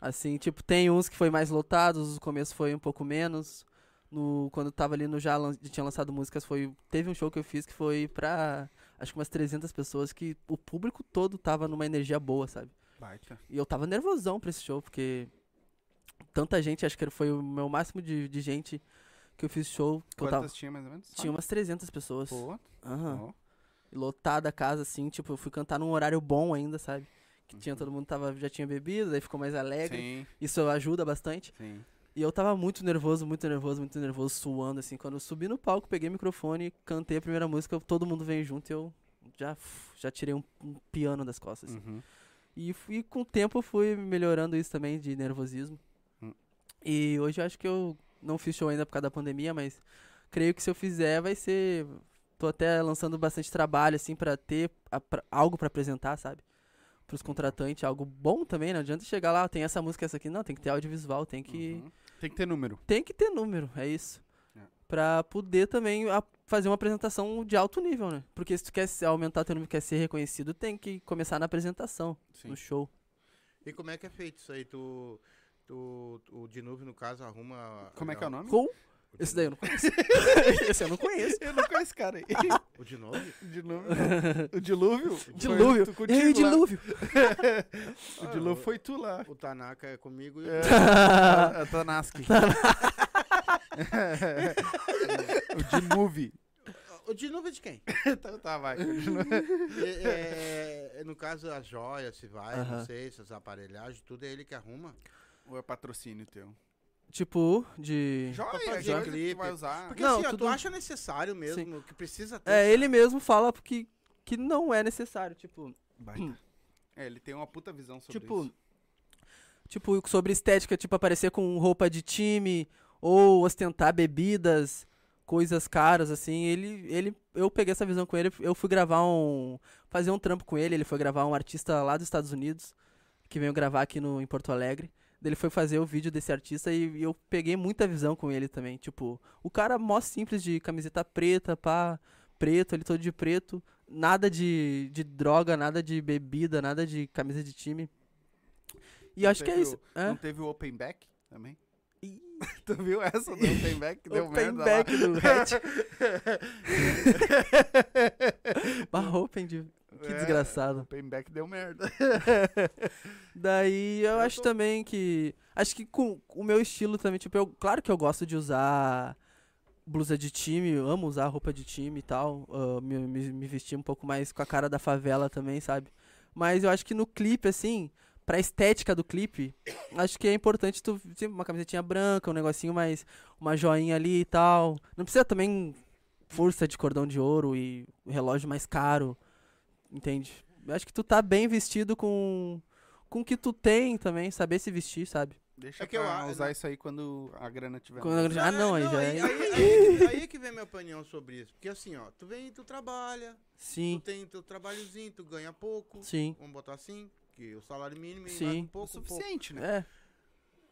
Assim, tipo, tem uns que foi mais lotados, o começo foi um pouco menos. No, quando tava ali no já tinha lançado músicas, foi teve um show que eu fiz que foi pra acho que umas 300 pessoas que o público todo tava numa energia boa, sabe? Baita. E eu tava nervosão pra esse show, porque tanta gente, acho que foi o meu máximo de, de gente que eu fiz show. Que eu tava, Quantas tinha mais ou menos? tinha umas 300 pessoas. Pô. E lotada a casa, assim, tipo, eu fui cantar num horário bom ainda, sabe? Que tinha, Uhum. todo mundo tava, já tinha bebido, aí ficou mais alegre. Sim, Isso ajuda bastante. sim. E eu tava muito nervoso, muito nervoso, muito nervoso, suando, assim. Quando eu subi no palco, peguei o microfone, cantei a primeira música, todo mundo veio junto e eu já, já tirei um, um piano das costas. assim. Uhum. E, fui- com o tempo eu fui melhorando isso também de nervosismo. Hum. E hoje eu acho que eu não fiz show ainda por causa da pandemia, mas creio que se eu fizer vai ser. Tô até lançando bastante trabalho, assim, pra ter a- pra- algo pra apresentar, sabe? Pros contratantes, algo bom também. Não adianta chegar lá, tem essa música, essa aqui. Não, tem que ter audiovisual, tem que. Uhum. Tem que ter número. Tem que ter número, é isso. É. Pra poder também a- fazer uma apresentação de alto nível, né? Porque se tu quer aumentar teu número, quer ser reconhecido, tem que começar na apresentação, Sim. no show. E como é que é feito isso aí? Tu, tu, o de novo, no caso, arruma... Como é que é o nome? Com? O Esse daí eu não conheço. Esse eu não conheço. Eu não conheço esse cara aí. O? De novo. O dilúvio? Dilúvio. Foi Ei, lá. dilúvio. O dilúvio foi tu lá. O Tanaka é comigo e É, o... a, a Tanaski. O dilúvio. O de novo é de quem? Então tá, vai. É, é, no caso, as joias, se vai, Aham. não sei, essas aparelhagens, tudo é ele que arruma. Ou é patrocínio teu? Tipo, de. Joia, fazer coisa que clipe. tu vai usar. Porque Não, assim, ó, tudo- tu acha necessário mesmo, que precisa ter. É, ele mesmo fala que, que não é necessário. Tipo, Baita. É, ele tem uma puta visão sobre tipo, isso. tipo, sobre estética, tipo, aparecer com roupa de time ou ostentar bebidas, coisas caras, assim. Ele, ele, eu peguei essa visão com ele, eu fui gravar um, fazer um trampo com ele, ele foi gravar um artista lá dos Estados Unidos, que veio gravar aqui no, em Porto Alegre. Ele foi fazer o vídeo desse artista e, e eu peguei muita visão com ele também. Tipo, o cara mó simples de camiseta preta, pá, preto, ele todo de preto. Nada de, de droga, nada de bebida, nada de camisa de time. E Não acho que é isso. o- É. Não teve o open back também? Tu viu essa do open back que deu merda back lá? do Hatch. Barra open de... Que É, desgraçado. Open back deu merda. Daí eu, Eu acho tô- também que. Acho que com o meu estilo também, tipo, eu, claro que eu gosto de usar blusa de time, eu amo usar roupa de time e tal. ah, me, me, me vestir um pouco mais com a cara da favela também, sabe? Mas eu acho que no clipe, assim, pra estética do clipe, acho que é importante tu ter uma camisetinha branca, um negocinho mais. uma joinha ali e tal. Não precisa também força de cordão de ouro e relógio mais caro. Entende? Eu acho que tu tá bem vestido com com o que tu tem também, saber se vestir, sabe? Deixa É que eu pra a- usar isso aí quando a grana tiver. Quando mais. a- Ah, não, aí já aí, é- aí, aí, aí é que vem a minha opinião sobre isso. Porque assim, ó, tu vem, tu trabalha, tu Sim, tem teu trabalhozinho, tu ganha pouco. sim. Vamos botar assim, que o salário mínimo Sim. mais um O pouco, pouco. suficiente, né?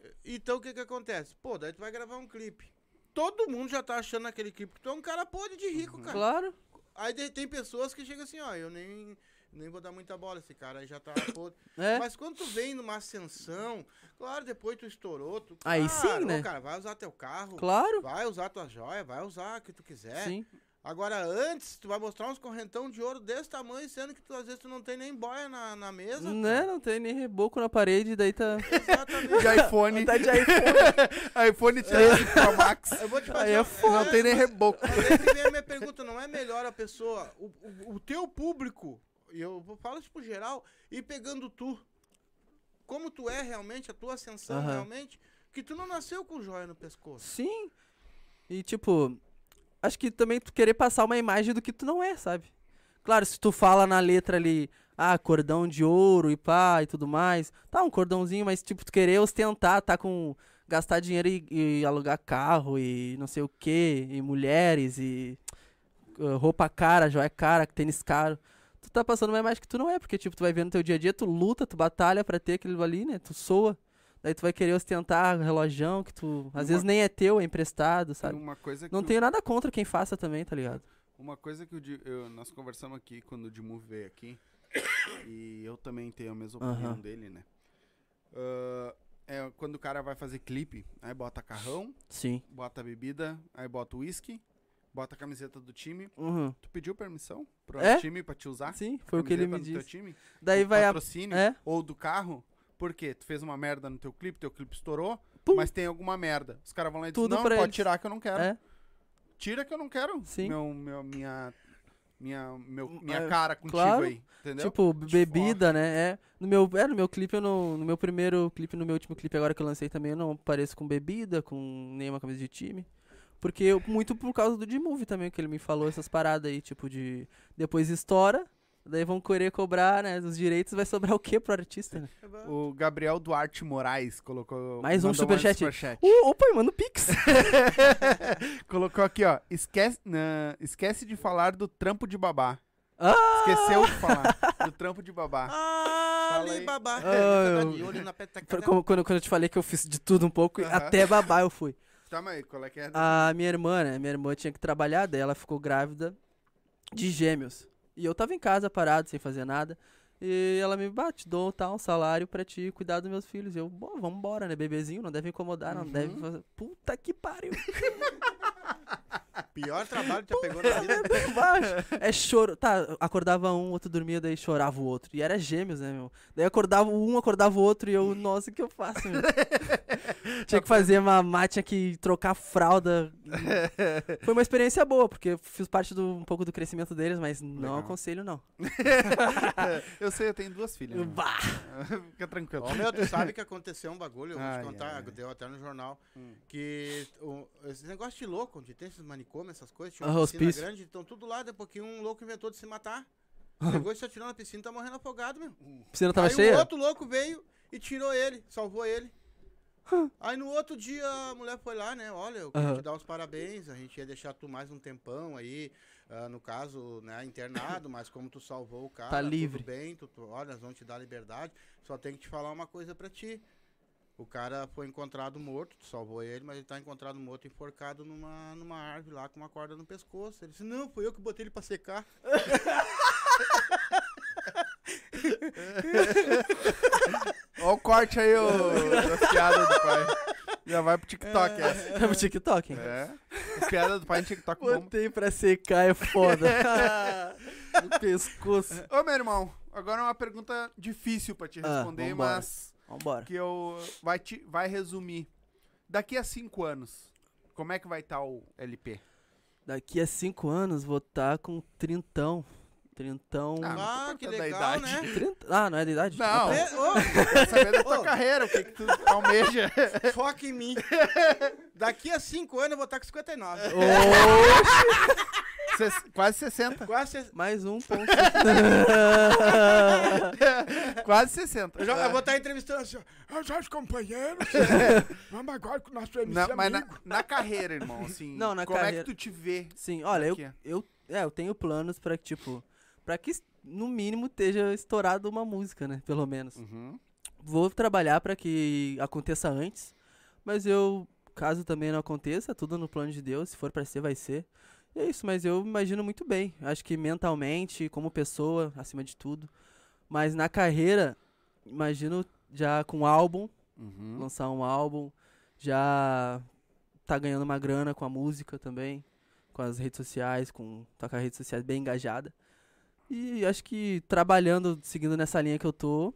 É, Então o que que acontece? Pô, daí tu vai gravar um clipe. Todo mundo já tá achando naquele clipe que tu é um cara podre de rico, cara. claro. Aí tem pessoas que chegam assim, ó, eu nem, nem vou dar muita bola, esse cara aí já tá podre. É. Mas quando tu vem numa ascensão, claro, depois tu estourou, tu. Aí claro, sim, né? ô, cara, vai usar teu carro, Claro. vai usar tua joia, vai usar o que tu quiser. Sim. Agora, antes, tu vai mostrar uns correntão de ouro desse tamanho, sendo que tu, às vezes tu não tem nem boia na, na mesa. Né? Não tem nem reboco na parede, daí tá. Exatamente. De iPhone. Tá de iPhone. iPhone 13 Pro Max. Eu vou te Aí fazer. é uma- foda. Não tem nem reboco. Mas aí vem a minha pergunta, não é melhor a pessoa, o, o, o teu público, e eu vou- falo isso pro geral, ir pegando tu, como tu é realmente, a tua ascensão Aham. realmente, que tu não nasceu com joia no pescoço. Sim. E tipo, acho que também tu querer passar uma imagem do que tu não é, sabe? Claro, se tu fala na letra ali, ah, cordão de ouro e pá e tudo mais, tá um cordãozinho, mas tipo, tu querer ostentar, tá com. gastar dinheiro e, e alugar carro e não sei o que, e mulheres e uh, roupa cara, joia cara, tênis caro. Tu tá passando uma imagem que tu não é, porque tipo, tu vai ver no teu dia a dia, tu luta, tu batalha pra ter aquilo ali, né? Tu soa. Daí tu vai querer ostentar relojão que tu às Uma- vezes nem é teu, é emprestado, sabe? Uma coisa que Não tenho nada contra quem faça também, tá ligado? Uma coisa que Di- eu- nós conversamos aqui quando o Dimu veio aqui, e eu também tenho a mesma opinião dele, né? Ah, é quando o cara vai fazer clipe, aí bota carrão, Sim. bota bebida, aí bota uísque, bota a camiseta do time. Uhum. Tu pediu permissão pro É? time pra te usar? Sim, foi o que ele me disse. Daí vai a. patrocínio É? ou do carro? Por quê? Tu fez uma merda no teu clipe, teu clipe estourou, Pum. mas tem alguma merda. Os caras vão lá e dizem, Tudo não, pra pode eles. tirar que eu não quero. É, Tira que eu não quero. Sim. Meu, meu, minha, minha, meu, Hum, minha é, cara contigo claro. aí, entendeu? tipo, bebida, né? É. No meu, é, no meu clipe, eu não, no meu primeiro clipe, no meu último clipe agora que eu lancei também, eu não apareço com bebida, com nenhuma camisa de time. Porque eu, muito por causa do D-Movie também, que ele me falou essas paradas aí, tipo, de. Depois estoura, daí vão querer cobrar, né? Os direitos, vai sobrar o quê pro artista, né? O Gabriel Duarte Moraes colocou. Mais um superchat. superchat. Uh, opa, mano, Pix! colocou aqui, ó. Esquece, na- esquece de falar do trampo de babá. Ah! Esqueceu de falar do trampo de babá. Ah, aí. Alibaba. Ah, É, Foi dela. como- quando, quando eu te falei que eu fiz de tudo um pouco, Aham. até babar eu fui. Tá, mas qual é que é? A minha irmã, né? Minha irmã tinha que trabalhar, daí ela ficou grávida de gêmeos. E eu tava em casa parado, sem fazer nada. E ela me bate, dou tá, um salário pra te cuidar dos meus filhos. E eu, bom, vambora, né? Bebezinho, não deve incomodar, não Uhum. deve fazer. Puta que pariu. Pior trabalho que já pegou na vida. É baixo. É choro. Tá, acordava um, outro dormia, daí chorava o outro. E era gêmeos, né, meu? Daí acordava um, acordava o outro e eu, nossa, o que eu faço, meu? tinha que fazer mamar, tinha que trocar fralda. Foi uma experiência boa, porque eu fiz parte do, um pouco do crescimento deles, mas não Legal. aconselho, não. eu sei, eu tenho duas filhas. né? Bah! Fica tranquilo. Ô, meu, tu sabe que aconteceu um bagulho, eu vou Ai, te contar, ai. deu até no jornal, Hum. que o- esse negócio de louco, onde tem esses manicômios, essas coisas, tinha Ah, uma piscina hospício. grande, então tudo lá, depois que um louco inventou de se matar. Pegou e se atirou na piscina e tá morrendo afogado, meu. A piscina tava Aí o cheia? outro louco veio e tirou ele, salvou ele. Aí no outro dia a mulher foi lá, né? Olha, eu quero Aham. te dar os parabéns. A gente ia deixar tu mais um tempão aí, ah, no caso, né, internado, mas como tu salvou o cara, Tá livre. tudo bem, tu, tu- olha, nós vamos te dar liberdade. Só tem que te falar uma coisa pra ti. O cara foi encontrado morto, tu salvou ele, mas ele tá encontrado morto, enforcado numa, numa árvore lá com uma corda no pescoço. Ele disse, não, foi eu que botei ele pra secar. Ó o corte aí, ô, das piadas do pai. Já vai pro TikTok essa. É pro TikTok, hein? É. As piadas do pai no TikTok bom. Botei pra secar, é foda. no pescoço. Ô, meu irmão, agora é uma pergunta difícil pra te Ah, responder, vambora. mas Vambora. que eu vai, te, vai resumir. Daqui a cinco anos, como é que vai estar o LP? Daqui a cinco anos vou estar com trintão. Trintão. Ah, Ah, não que legal, idade. né? Trinta- Ah, não é da idade? Não. Tá. É, ô, Quero saber da tua Ô. carreira, o que, que tu almeja. Foca em mim. Daqui a 5 anos eu vou estar com 59. Ses- quase 60. Quase. se- Mais um ponto. Quase 60. Eu, já, eu vou estar entrevistando assim, ó. "Ah, Jorge companheiros. Vamos agora com o nosso MC Na, mas na, amigo." na carreira, irmão, assim. Não, na como é carreira. que tu te vê? Sim, olha, eu, eu, é, eu tenho planos pra que, tipo, pra que no mínimo esteja estourado uma música, né? Pelo menos. Uhum. Vou trabalhar pra que aconteça antes, mas eu, caso também não aconteça, tudo no plano de Deus, se for pra ser, vai ser. E é isso, mas eu imagino muito bem. Acho que mentalmente, como pessoa, acima de tudo. Mas na carreira, imagino já com álbum, Uhum. lançar um álbum, já tá ganhando uma grana com a música também, com as redes sociais, com tá com as redes sociais bem engajada. E acho que trabalhando, seguindo nessa linha que eu tô,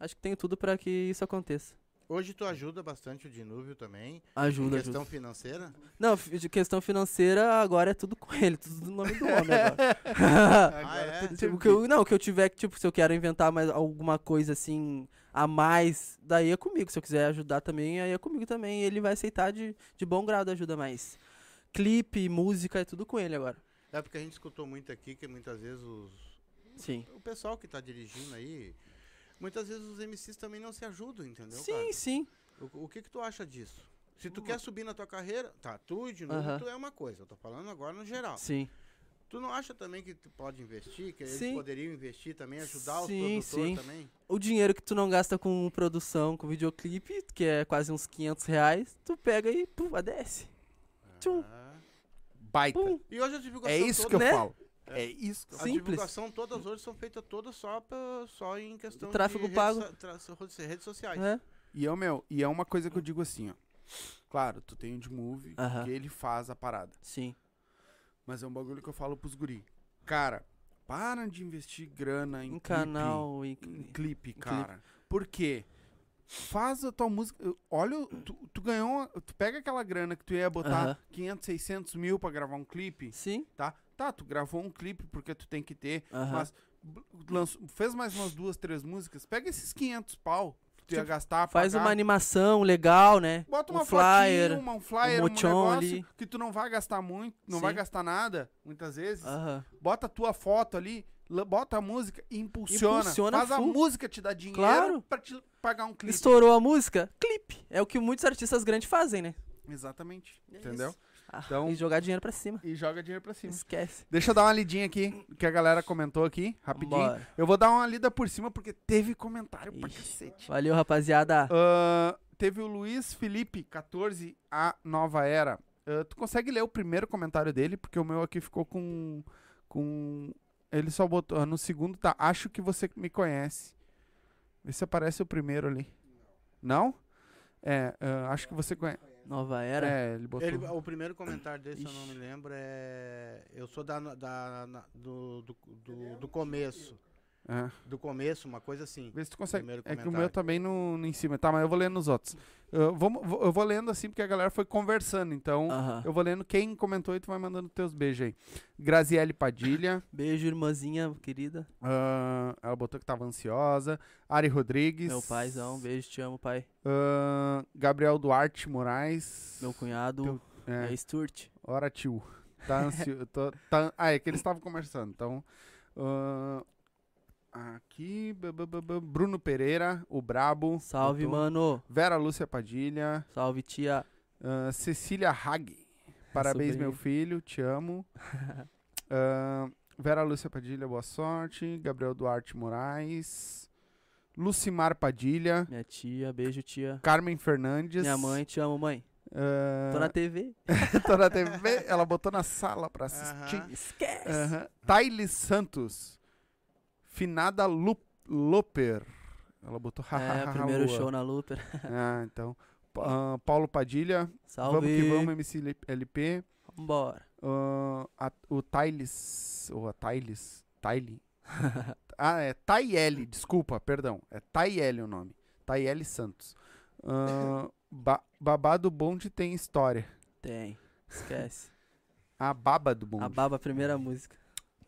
acho que tenho tudo pra que isso aconteça. Hoje tu ajuda bastante o Dinúvio também. Ajuda, em questão ajuda. financeira. Não, de questão financeira agora é tudo com ele, tudo no nome do homem agora. Ah, é? Tipo, tem o que eu, não, o que eu tiver que, tipo, se eu quero inventar mais alguma coisa assim a mais, daí é comigo. Se eu quiser ajudar também, aí é comigo também. Ele vai aceitar de, de bom grado a ajuda mais. Clipe, música, é tudo com ele agora. É porque a gente escutou muito aqui que muitas vezes os, Sim. o pessoal que tá dirigindo aí, muitas vezes os MCs também não se ajudam, entendeu? sim, cara? sim. O, o que que tu acha disso? Se tu quer subir na tua carreira, tá, tu e de novo, Aham. tu é uma coisa. Eu tô falando agora no geral. Sim. Tu não acha também que tu pode investir, que eles Sim. poderiam investir também, ajudar os Sim, produtores sim. também? O dinheiro que tu não gasta com produção, com videoclipe, que é quase uns 500 reais, tu pega e pum. Tchum. Ah. Baita. Pum. E hoje a divulgação É isso que eu toda, né? falo. É isso que eu A Simples. divulgação todas hoje são feitas todas só, pra, só em questão Tráfego de pago. Redes, redes sociais. É. E eu, meu, e é uma coisa que eu digo assim, ó. Claro, tu tem o de movie, Aham. que ele faz a parada. Sim. Mas é um bagulho que eu falo pros guri. Cara, para de investir grana em Um clipe, canal e. Em clipe, clipe. cara. Por quê? Faz a tua música. Olha, o- tu, tu ganhou. uma- tu pega aquela grana que tu ia botar Aham. 500, 600 mil pra gravar um clipe, Sim. tá? Tá, tu gravou um clipe porque tu tem que ter. Mas lançou- fez mais umas duas, três músicas. Pega esses 500 pau que tu ia Tipo, gastar. Faz pagar, uma animação legal, né? Bota um uma flyer, fotinho, uma, um flyer, um, mochon negócio ali. que tu não vai gastar muito, não vai Sim. gastar nada, muitas vezes. Aham. Bota a tua foto ali, bota a música e impulsiona. Impulsiona Faz a música te dar dinheiro Claro. pra te pagar um clipe. Estourou a música? Clipe. É o que muitos artistas grandes fazem, né? Exatamente. É entendeu? isso. Ah, Então- E jogar dinheiro pra cima. E joga dinheiro pra cima. Esquece. Deixa eu dar uma lidinha aqui, que a galera comentou aqui, rapidinho. Bora. Eu vou dar uma lida por cima, porque teve comentário pra Ixi. cacete. Valeu, rapaziada. Ah, teve o Luiz Felipe, 14, a nova era. Ah, tu consegue ler o primeiro comentário dele? Porque o meu aqui ficou com. com ele só botou. no segundo tá. Acho que você me conhece. Vê se aparece o primeiro ali. Não? É, ah, acho que você conhece. Nova era. É, ele botou. Ele- o primeiro comentário dele, se eu não Ixi. me lembro, é. Eu sou da, da, na- do, do, do, do começo. É. Do começo, uma coisa assim. Vê se tu consegue. É que o meu bem no, no em cima. Tá, mas eu vou lendo os outros. Eu, vou- eu vou lendo assim porque a galera foi conversando. Então, Aham. eu vou lendo quem comentou e tu vai mandando teus beijos aí. Graziele Padilha. Beijo, irmãzinha querida. ah, ela botou que tava ansiosa. Ari Rodrigues. Meu paizão. Beijo, te amo, pai. ah, Gabriel Duarte Moraes. Meu cunhado. Teu- É, É, Sturt. ora tio. Tá ansioso. tô- tá- ah, é que eles estavam conversando. Então. ah, aqui. Bruno Pereira, o Brabo. Salve, botou. mano. Vera Lúcia Padilha. Salve, tia. ah, Cecília Hag. Parabéns, meu filho. Te amo. Ah, Vera Lúcia Padilha, boa sorte. Gabriel Duarte Moraes. Lucimar Padilha. Minha tia. Beijo, tia. Carmen Fernandes. Minha mãe, te amo, mãe. ah, Tô na TV. tô na TV. Ela botou na sala pra assistir. Aham. Esquece. Aham. Thaili Santos. Finada Lu Loper. Ela botou É, primeiro show na Looper. Ah, então. Ah, Paulo Padilha. Salve. Vamos que vamos, MC LP. Vambora. Ah, a- o Thailis. Ou a Thailis. Thaili. ah, é Tayeli, desculpa, perdão. É Tayeli o nome. Tayeli Santos. Ah, ba babado Bonde tem história. Tem. Esquece. A baba do Bonde. A Baba, primeira música.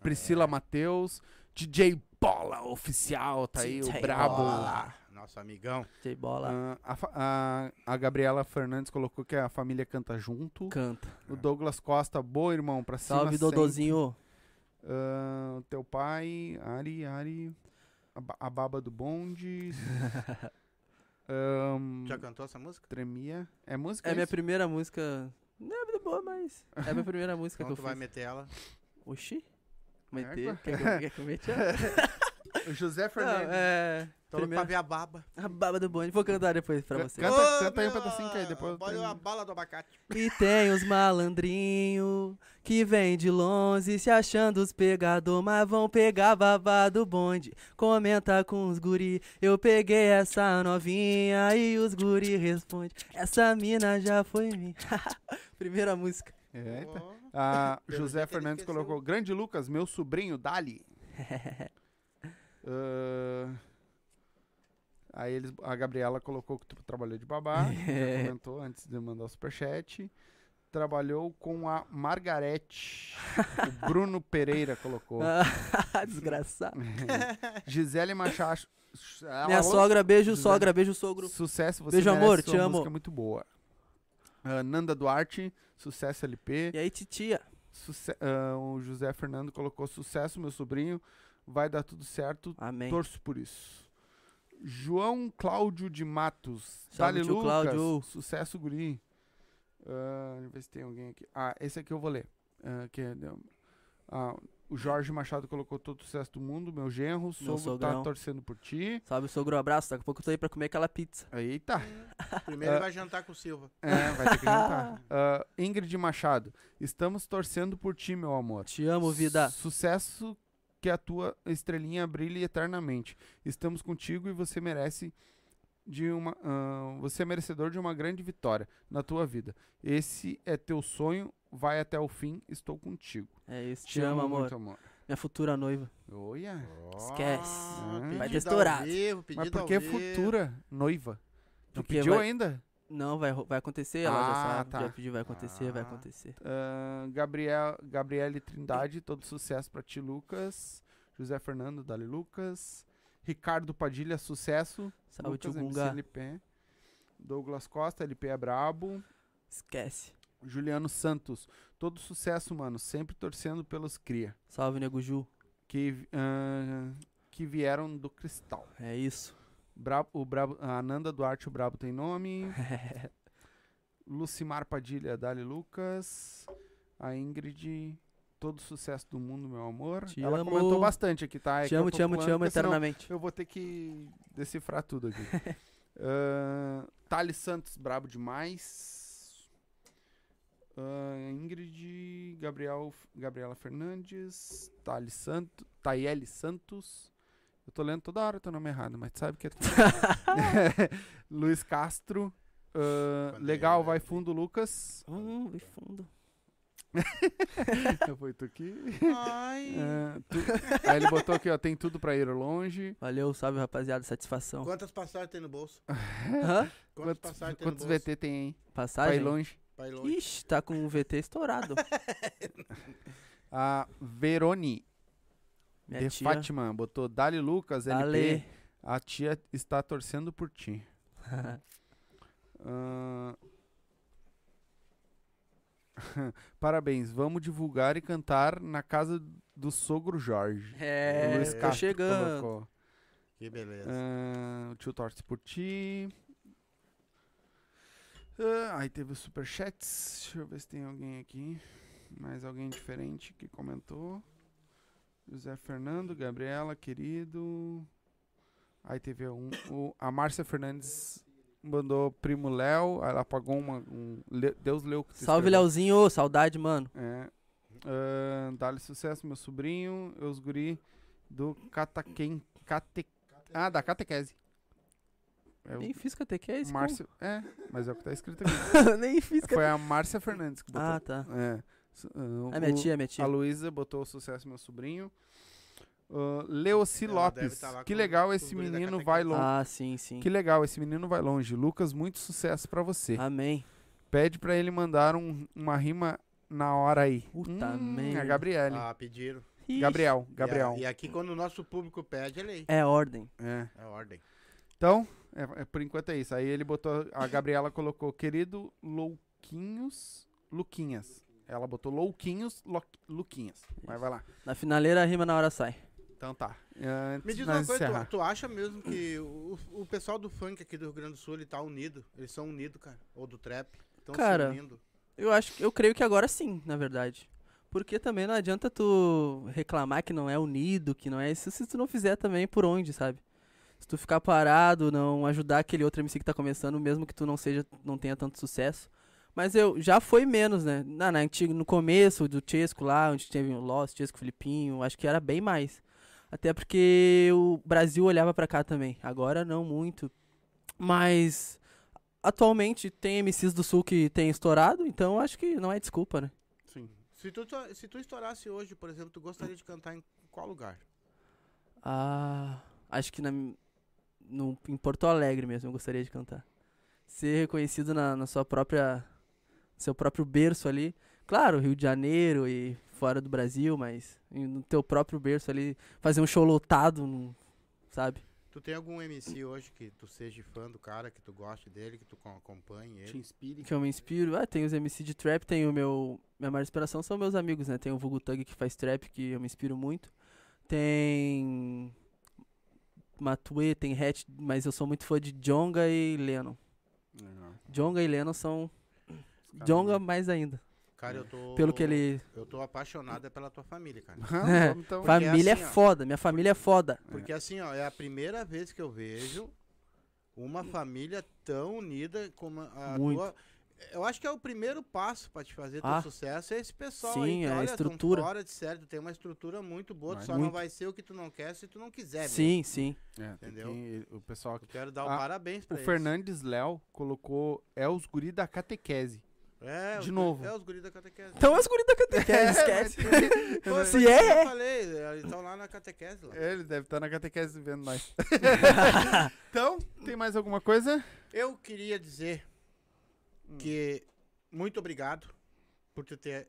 Priscila Matheus. DJ Bola Oficial, tá aí, o DJ brabo. Bola, Nosso amigão. J bola. Ah, a, a, a Gabriela Fernandes colocou que a família canta junto. Canta. O Douglas Costa, boa irmão, pra cima Salve. Dodozinho. Ah, teu pai, Ari, Ari, a, a baba do bonde. Ahn, Já cantou essa música? tremia. É música? É minha isso? primeira música. Não é muito boa, mas. É a minha primeira música Então que tu eu vai fiz. meter ela. Oxi. Meter. Quer que eu, quer? O José Não, Fernandes. é. Tô louco Primeira- pra ver a baba. A baba do bonde. Vou cantar depois pra você. Canta- Ô, canta aí um meu, pedacinho que aí depois termino. a bala do abacate. E tem os malandrinhos que vem de longe se achando os pegador, mas vão pegar babá do bonde. Comenta com os guri, eu peguei essa novinha e os guri responde, essa mina já foi minha. Primeira música. Eita. Ó, A Pelo José Fernandes colocou: Grande Lucas, meu sobrinho, Dali. Ah, aí eles, a Gabriela colocou que tu trabalhou de babá. já comentou antes de mandar o superchat. Trabalhou com a Margarete. o Bruno Pereira colocou. Ah, Desgraçado. Gisele Machado. Minha sogra, beijo, José. sogra, beijo, sogro. Sucesso, você Beijo, amor, te amo. música muito boa. Ah, Nanda Duarte, sucesso LP. E aí, titia? Suce- ah, o José Fernando colocou sucesso, meu sobrinho. Vai dar tudo certo. Amém. Torço por isso. João Cláudio de Matos. Salve, Lucas. Cláudio. Sucesso, guri. Ah, deixa eu ver se tem alguém aqui. Ah, esse aqui eu vou ler. Ah, que é, ah, o Jorge Machado colocou todo o sucesso do mundo, meu genro. Sogro tá torcendo por ti. Salve, sogro, abraço. Daqui a pouco eu tô aí pra comer aquela pizza. Eita. Primeiro ele vai jantar com o Silva. É, vai ter que jantar. Ah, Ingrid Machado. Estamos torcendo por ti, meu amor. Te amo, vida. Sucesso que a tua estrelinha brilhe eternamente. Estamos contigo e você merece de uma. ah, você é merecedor de uma grande vitória na tua vida. Esse é teu sonho, vai até o fim, estou contigo. É isso, te, amo, amor. muito, amor. Minha futura noiva. Olha. Esquece. Ah. Vai ter estourado. vivo, Mas por que futura noiva? Não Porque pediu vai- ainda? Não, vai, vai acontecer, ela já Ah, sabe. tá. Já pediu, vai acontecer, vai Ah. acontecer. Ah, Gabriel, Gabriele Trindade, todo sucesso pra ti, Lucas. José Fernando, Dali Lucas. Ricardo Padilha, sucesso. Salve, Lucas, tio. Douglas Costa, LP é brabo. Esquece. Juliano Santos, todo sucesso, mano. Sempre torcendo pelos cria. Salve, Nego Ju. Que, ah, que vieram do cristal. É isso. Brabo, o Brabo, a Ananda Duarte, o Brabo tem nome. Lucimar Padilha, Dali Lucas. A Ingrid, todo sucesso do mundo, meu amor. Te Ela amo. comentou bastante aqui, tá? É te amo, te amo, te amo eternamente. Eu vou ter que decifrar tudo aqui. uh, Thales Santos, brabo demais. Ah, Ingrid, Gabriel, Gabriela Fernandes, Thales Santos, Tayeli Santos. Eu tô lendo toda hora teu nome errado, mas tu sabe que é. Luiz Castro. Quando legal, vai fundo, Lucas. Hum, vi fundo. Foi tu aqui. Ai. Ah, tu- Aí ele botou aqui, ó, tem tudo pra ir longe. Valeu, salve, rapaziada. Satisfação. Quantas passagens tem no bolso? Hã? Quantas Quantos, passagens tem quantos no bolso? VT tem aí? Pra ir Passagem? longe. Ir longe. Ixi, tá com o VT estourado. A Veroni Minha de tia. Fátima botou Dali Lucas, LP. Ale. A tia está torcendo por ti. Ah, Parabéns, vamos divulgar e cantar na casa do sogro Jorge. É, Luiz Castro chegando. colocou. Que beleza. Ah, o tio torce por ti. Ah, aí teve os superchats. Deixa eu ver se tem alguém aqui. Mais alguém diferente que comentou. José Fernando, Gabriela, querido. Aí teve um, o, a Márcia Fernandes mandou primo Léo. Ela apagou uma. Um, Le- Deus leu o que Salve, escreveu. Leozinho. Saudade, mano. É. Ah, Dá-lhe sucesso, meu sobrinho. Eu os guri do Cataquem. Cate, ah, da catequese. É o Nem fiz catequese. Márcio. É, mas é o que tá escrito aqui. Nem fiz. Foi a Márcia Fernandes que botou. Ah, tá. É. Ah, É minha tia, minha tia. A Luísa botou o sucesso, meu sobrinho. Uh, Leoci Ela Lopes. tá que legal, esse menino vai longe. Ah, sim, sim. Que legal, esse menino vai longe. Lucas, muito sucesso pra você. Amém. Pede pra ele mandar um- uma rima na hora aí. Puta hum, merda. A Gabriele. Ah, pediram. Ixi. Gabriel, E a- Gabriel. E, aqui, quando o nosso público pede, é lei. É ordem. É. É ordem. Então, é, é, por enquanto é isso. Aí ele botou, a Gabriela colocou, querido Louquinhos, Luquinhas. Ela botou Louquinhos, Lo- Luquinhas. Mas vai lá. Na finaleira, a rima na hora sai. Então tá. Antes Me diz uma coisa, tu, tu acha mesmo que o, o pessoal do funk aqui do Rio Grande do Sul, ele tá unido? Eles são unidos, cara? Ou do trap? Estão Cara, se unindo? Eu acho, eu creio que agora sim, na verdade. Porque também não adianta tu reclamar que não é unido, que não é isso, se tu não fizer também por onde, sabe? Se tu ficar parado, não ajudar aquele outro MC que tá começando, mesmo que tu não seja, não tenha tanto sucesso. Mas eu já foi menos, né? Na, na antiga, no começo do Chesco lá, onde teve o Lost, Chesco Filipinho, acho que era bem mais. Até porque o Brasil olhava pra cá também. Agora não muito. Mas atualmente tem MCs do Sul que tem estourado, então acho que não é desculpa, né? Sim. Se tu, se tu estourasse hoje, por exemplo, tu gostaria de cantar em qual lugar? Ah, acho que na, no, em Porto Alegre mesmo eu gostaria de cantar. Ser reconhecido na, na sua própria. seu próprio berço ali. Claro, Rio de Janeiro e fora do Brasil, mas em- no teu próprio berço ali, fazer um show lotado, sabe? Tu tem algum MC hoje que tu seja fã do cara, que tu goste dele, que tu co- acompanhe Te ele? inspire. Que eu me inspiro. Ah, tem os MC de trap, tem o meu. Minha maior inspiração são meus amigos, né? Tem o Vulgo Thug que faz trap, que eu me inspiro muito. Tem. Matue, tem Hatch, mas eu sou muito fã de Jonga e Lennon. Legal. Jonga e Lennon são. Caras- Jonga mais ainda. Cara, eu tô. Pelo que ele. Eu tô apaixonado é pela tua família, cara. Ah, É, então. Fa- Família assim, é foda, minha família é foda. Porque assim, ó, é a primeira vez que eu vejo uma família tão unida como a Muito. tua. Eu acho que é o primeiro passo pra te fazer Ah. teu sucesso é esse pessoal Sim, aí. que, é a estrutura. fora de sério, tu tem uma estrutura muito boa, tu Mas só não muito. vai ser o que tu não quer se tu não quiser. mesmo. Sim, sim. É, Entendeu? que- o pessoal Eu quero dar o Ah, parabéns pra O eles. Fernandes Léo colocou é os guri da catequese. É, de guri- novo. É os guris da catequese. Então é os guri da catequese, esquece. Pô, Se é, é. Eu falei, eles estão lá na catequese lá. Ele deve estar na catequese vendo nós. então, tem mais alguma coisa? Eu queria dizer que muito obrigado por tu ter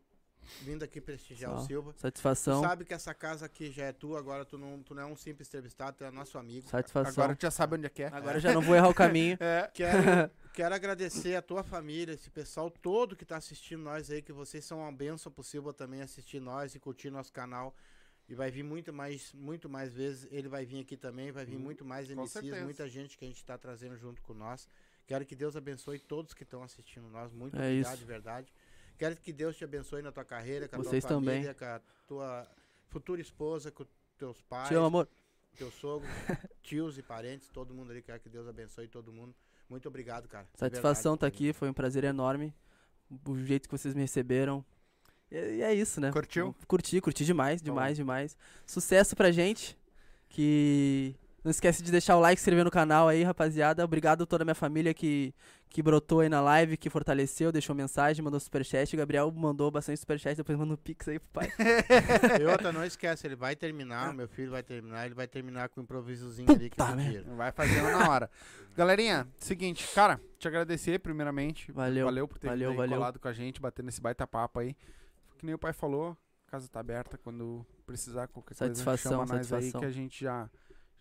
vindo aqui prestigiar o Só. Silva. Tu Satisfação. sabe que essa casa aqui já é tua, agora tu não, tu não é um simples entrevistado, tu é nosso amigo. Satisfação. Agora tu já sabe onde é que é. Agora eu já não vou errar o caminho. É. Quero, quero agradecer a tua família, esse pessoal todo que tá assistindo nós aí, que vocês são uma benção pro Silva também assistir nós e curtir nosso canal. E vai vir muito mais, muito mais vezes. Ele vai vir aqui também, vai vir Hum, muito mais MCs, muita gente que a gente tá trazendo junto com nós. Quero que Deus abençoe todos que estão assistindo nós. Muito É obrigado, isso. de verdade. Quero que Deus te abençoe na tua carreira, com a Vocês tua também. família, com a tua futura esposa, com teus pais, Te amo, amor. teu sogro, tios e parentes, todo mundo ali. Quero que Deus abençoe todo mundo. Muito obrigado, cara. Satisfação verdade. tá aqui, foi um prazer enorme. O jeito que vocês me receberam. E e é isso, né? Curtiu? Curti, curti demais, Bom. demais, demais. Sucesso pra gente. Que. Não esquece de deixar o like, se inscrever no canal aí, rapaziada. Obrigado a toda a minha família que, que brotou aí na live, que fortaleceu, deixou mensagem, mandou superchat. O Gabriel mandou bastante superchat, depois mandou pix aí pro pai. E outra, não esquece, ele vai terminar, meu filho vai terminar, ele vai terminar com um improvisozinho ali que merda. dia. Vai fazendo na hora. Galerinha, seguinte, cara, te agradecer primeiramente. Valeu, Valeu por ter valeu, valeu. colado com a gente, batendo esse baita papo aí. Que nem o pai falou, casa tá aberta quando precisar qualquer Satisfação, coisa, chama nós aí satisfação. que a gente já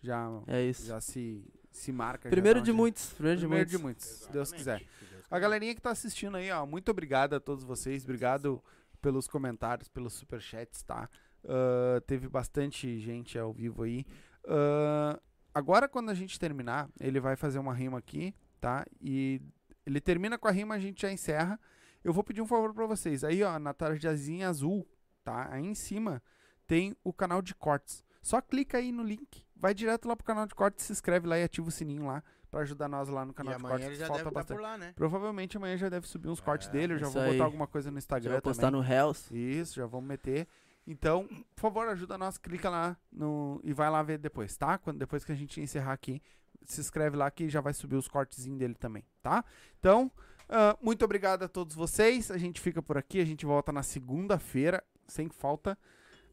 já É isso. já se se marca. já Primeiro um de muitos. Primeiro de Primeiro muitos. de muitos, se Deus quiser. A galerinha que tá assistindo aí, ó, muito obrigado a todos vocês. Obrigado pelos comentários, pelos superchats, tá? Ah, teve bastante gente ao vivo aí. Ah, agora, quando a gente terminar, ele vai fazer uma rima aqui, tá? E ele termina com a rima, a gente já encerra. Eu vou pedir um favor pra vocês. Aí, ó, na tarjazinha azul, tá? Aí em cima tem o canal de cortes. Só clica aí no link, vai direto lá pro canal de cortes, se inscreve lá e ativa o sininho lá pra ajudar nós lá no E canal de amanhã cortes. ele já falta deve estar bastante. por lá, né? Provavelmente amanhã já deve subir uns cortes É, dele. Eu já vou aí. botar alguma coisa no Já Instagram vou postar também. no Hells. Isso, já vamos meter. Então, por favor, ajuda nós, clica lá no, e vai lá ver depois, tá? Quando, depois que a gente encerrar aqui, se inscreve lá que já vai subir os cortezinhos dele também, tá? Então, ah, muito obrigado a todos vocês. A gente fica por aqui, a gente volta na segunda-feira, sem falta.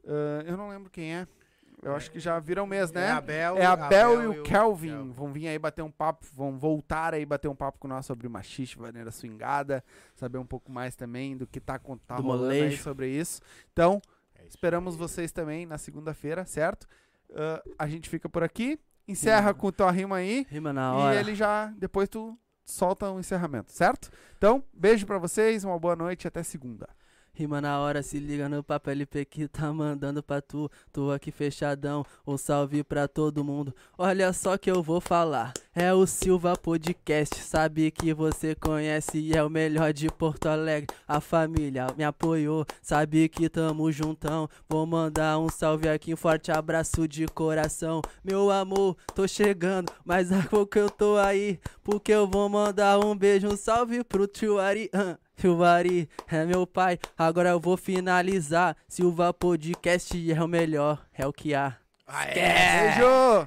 Ah, eu não lembro quem é. Eu acho que já vira um mês, né? É a Bel, É a Bel e o Kelvin. Kelvin. Vão vir aí bater um papo, vão voltar aí bater um papo com nós sobre machiste, maneira swingada, saber um pouco mais também do que tá, tá Do rolando aí molejo. sobre isso. Então, É isso esperamos aí. vocês também na segunda-feira, certo? Ah, a gente fica por aqui, encerra Sim. com tua rima aí Rima na e hora. ele já, depois tu solta o encerramento, certo? Então, beijo pra vocês, uma boa noite e até segunda. Rima na hora, se liga no papo LP que tá mandando pra tu. Tô aqui fechadão, um salve pra todo mundo. Olha só que eu vou falar. É o Silva Podcast, sabe que você conhece e é o melhor de Porto Alegre. A família me apoiou, sabe que tamo juntão. Vou mandar um salve aqui, um forte abraço de coração. Meu amor, tô chegando, mas a pouco eu tô aí. Porque eu vou mandar um beijo, um salve pro tio. Silvari é meu pai, agora eu vou finalizar. Silva Podcast é o melhor, é o que há. Beijo!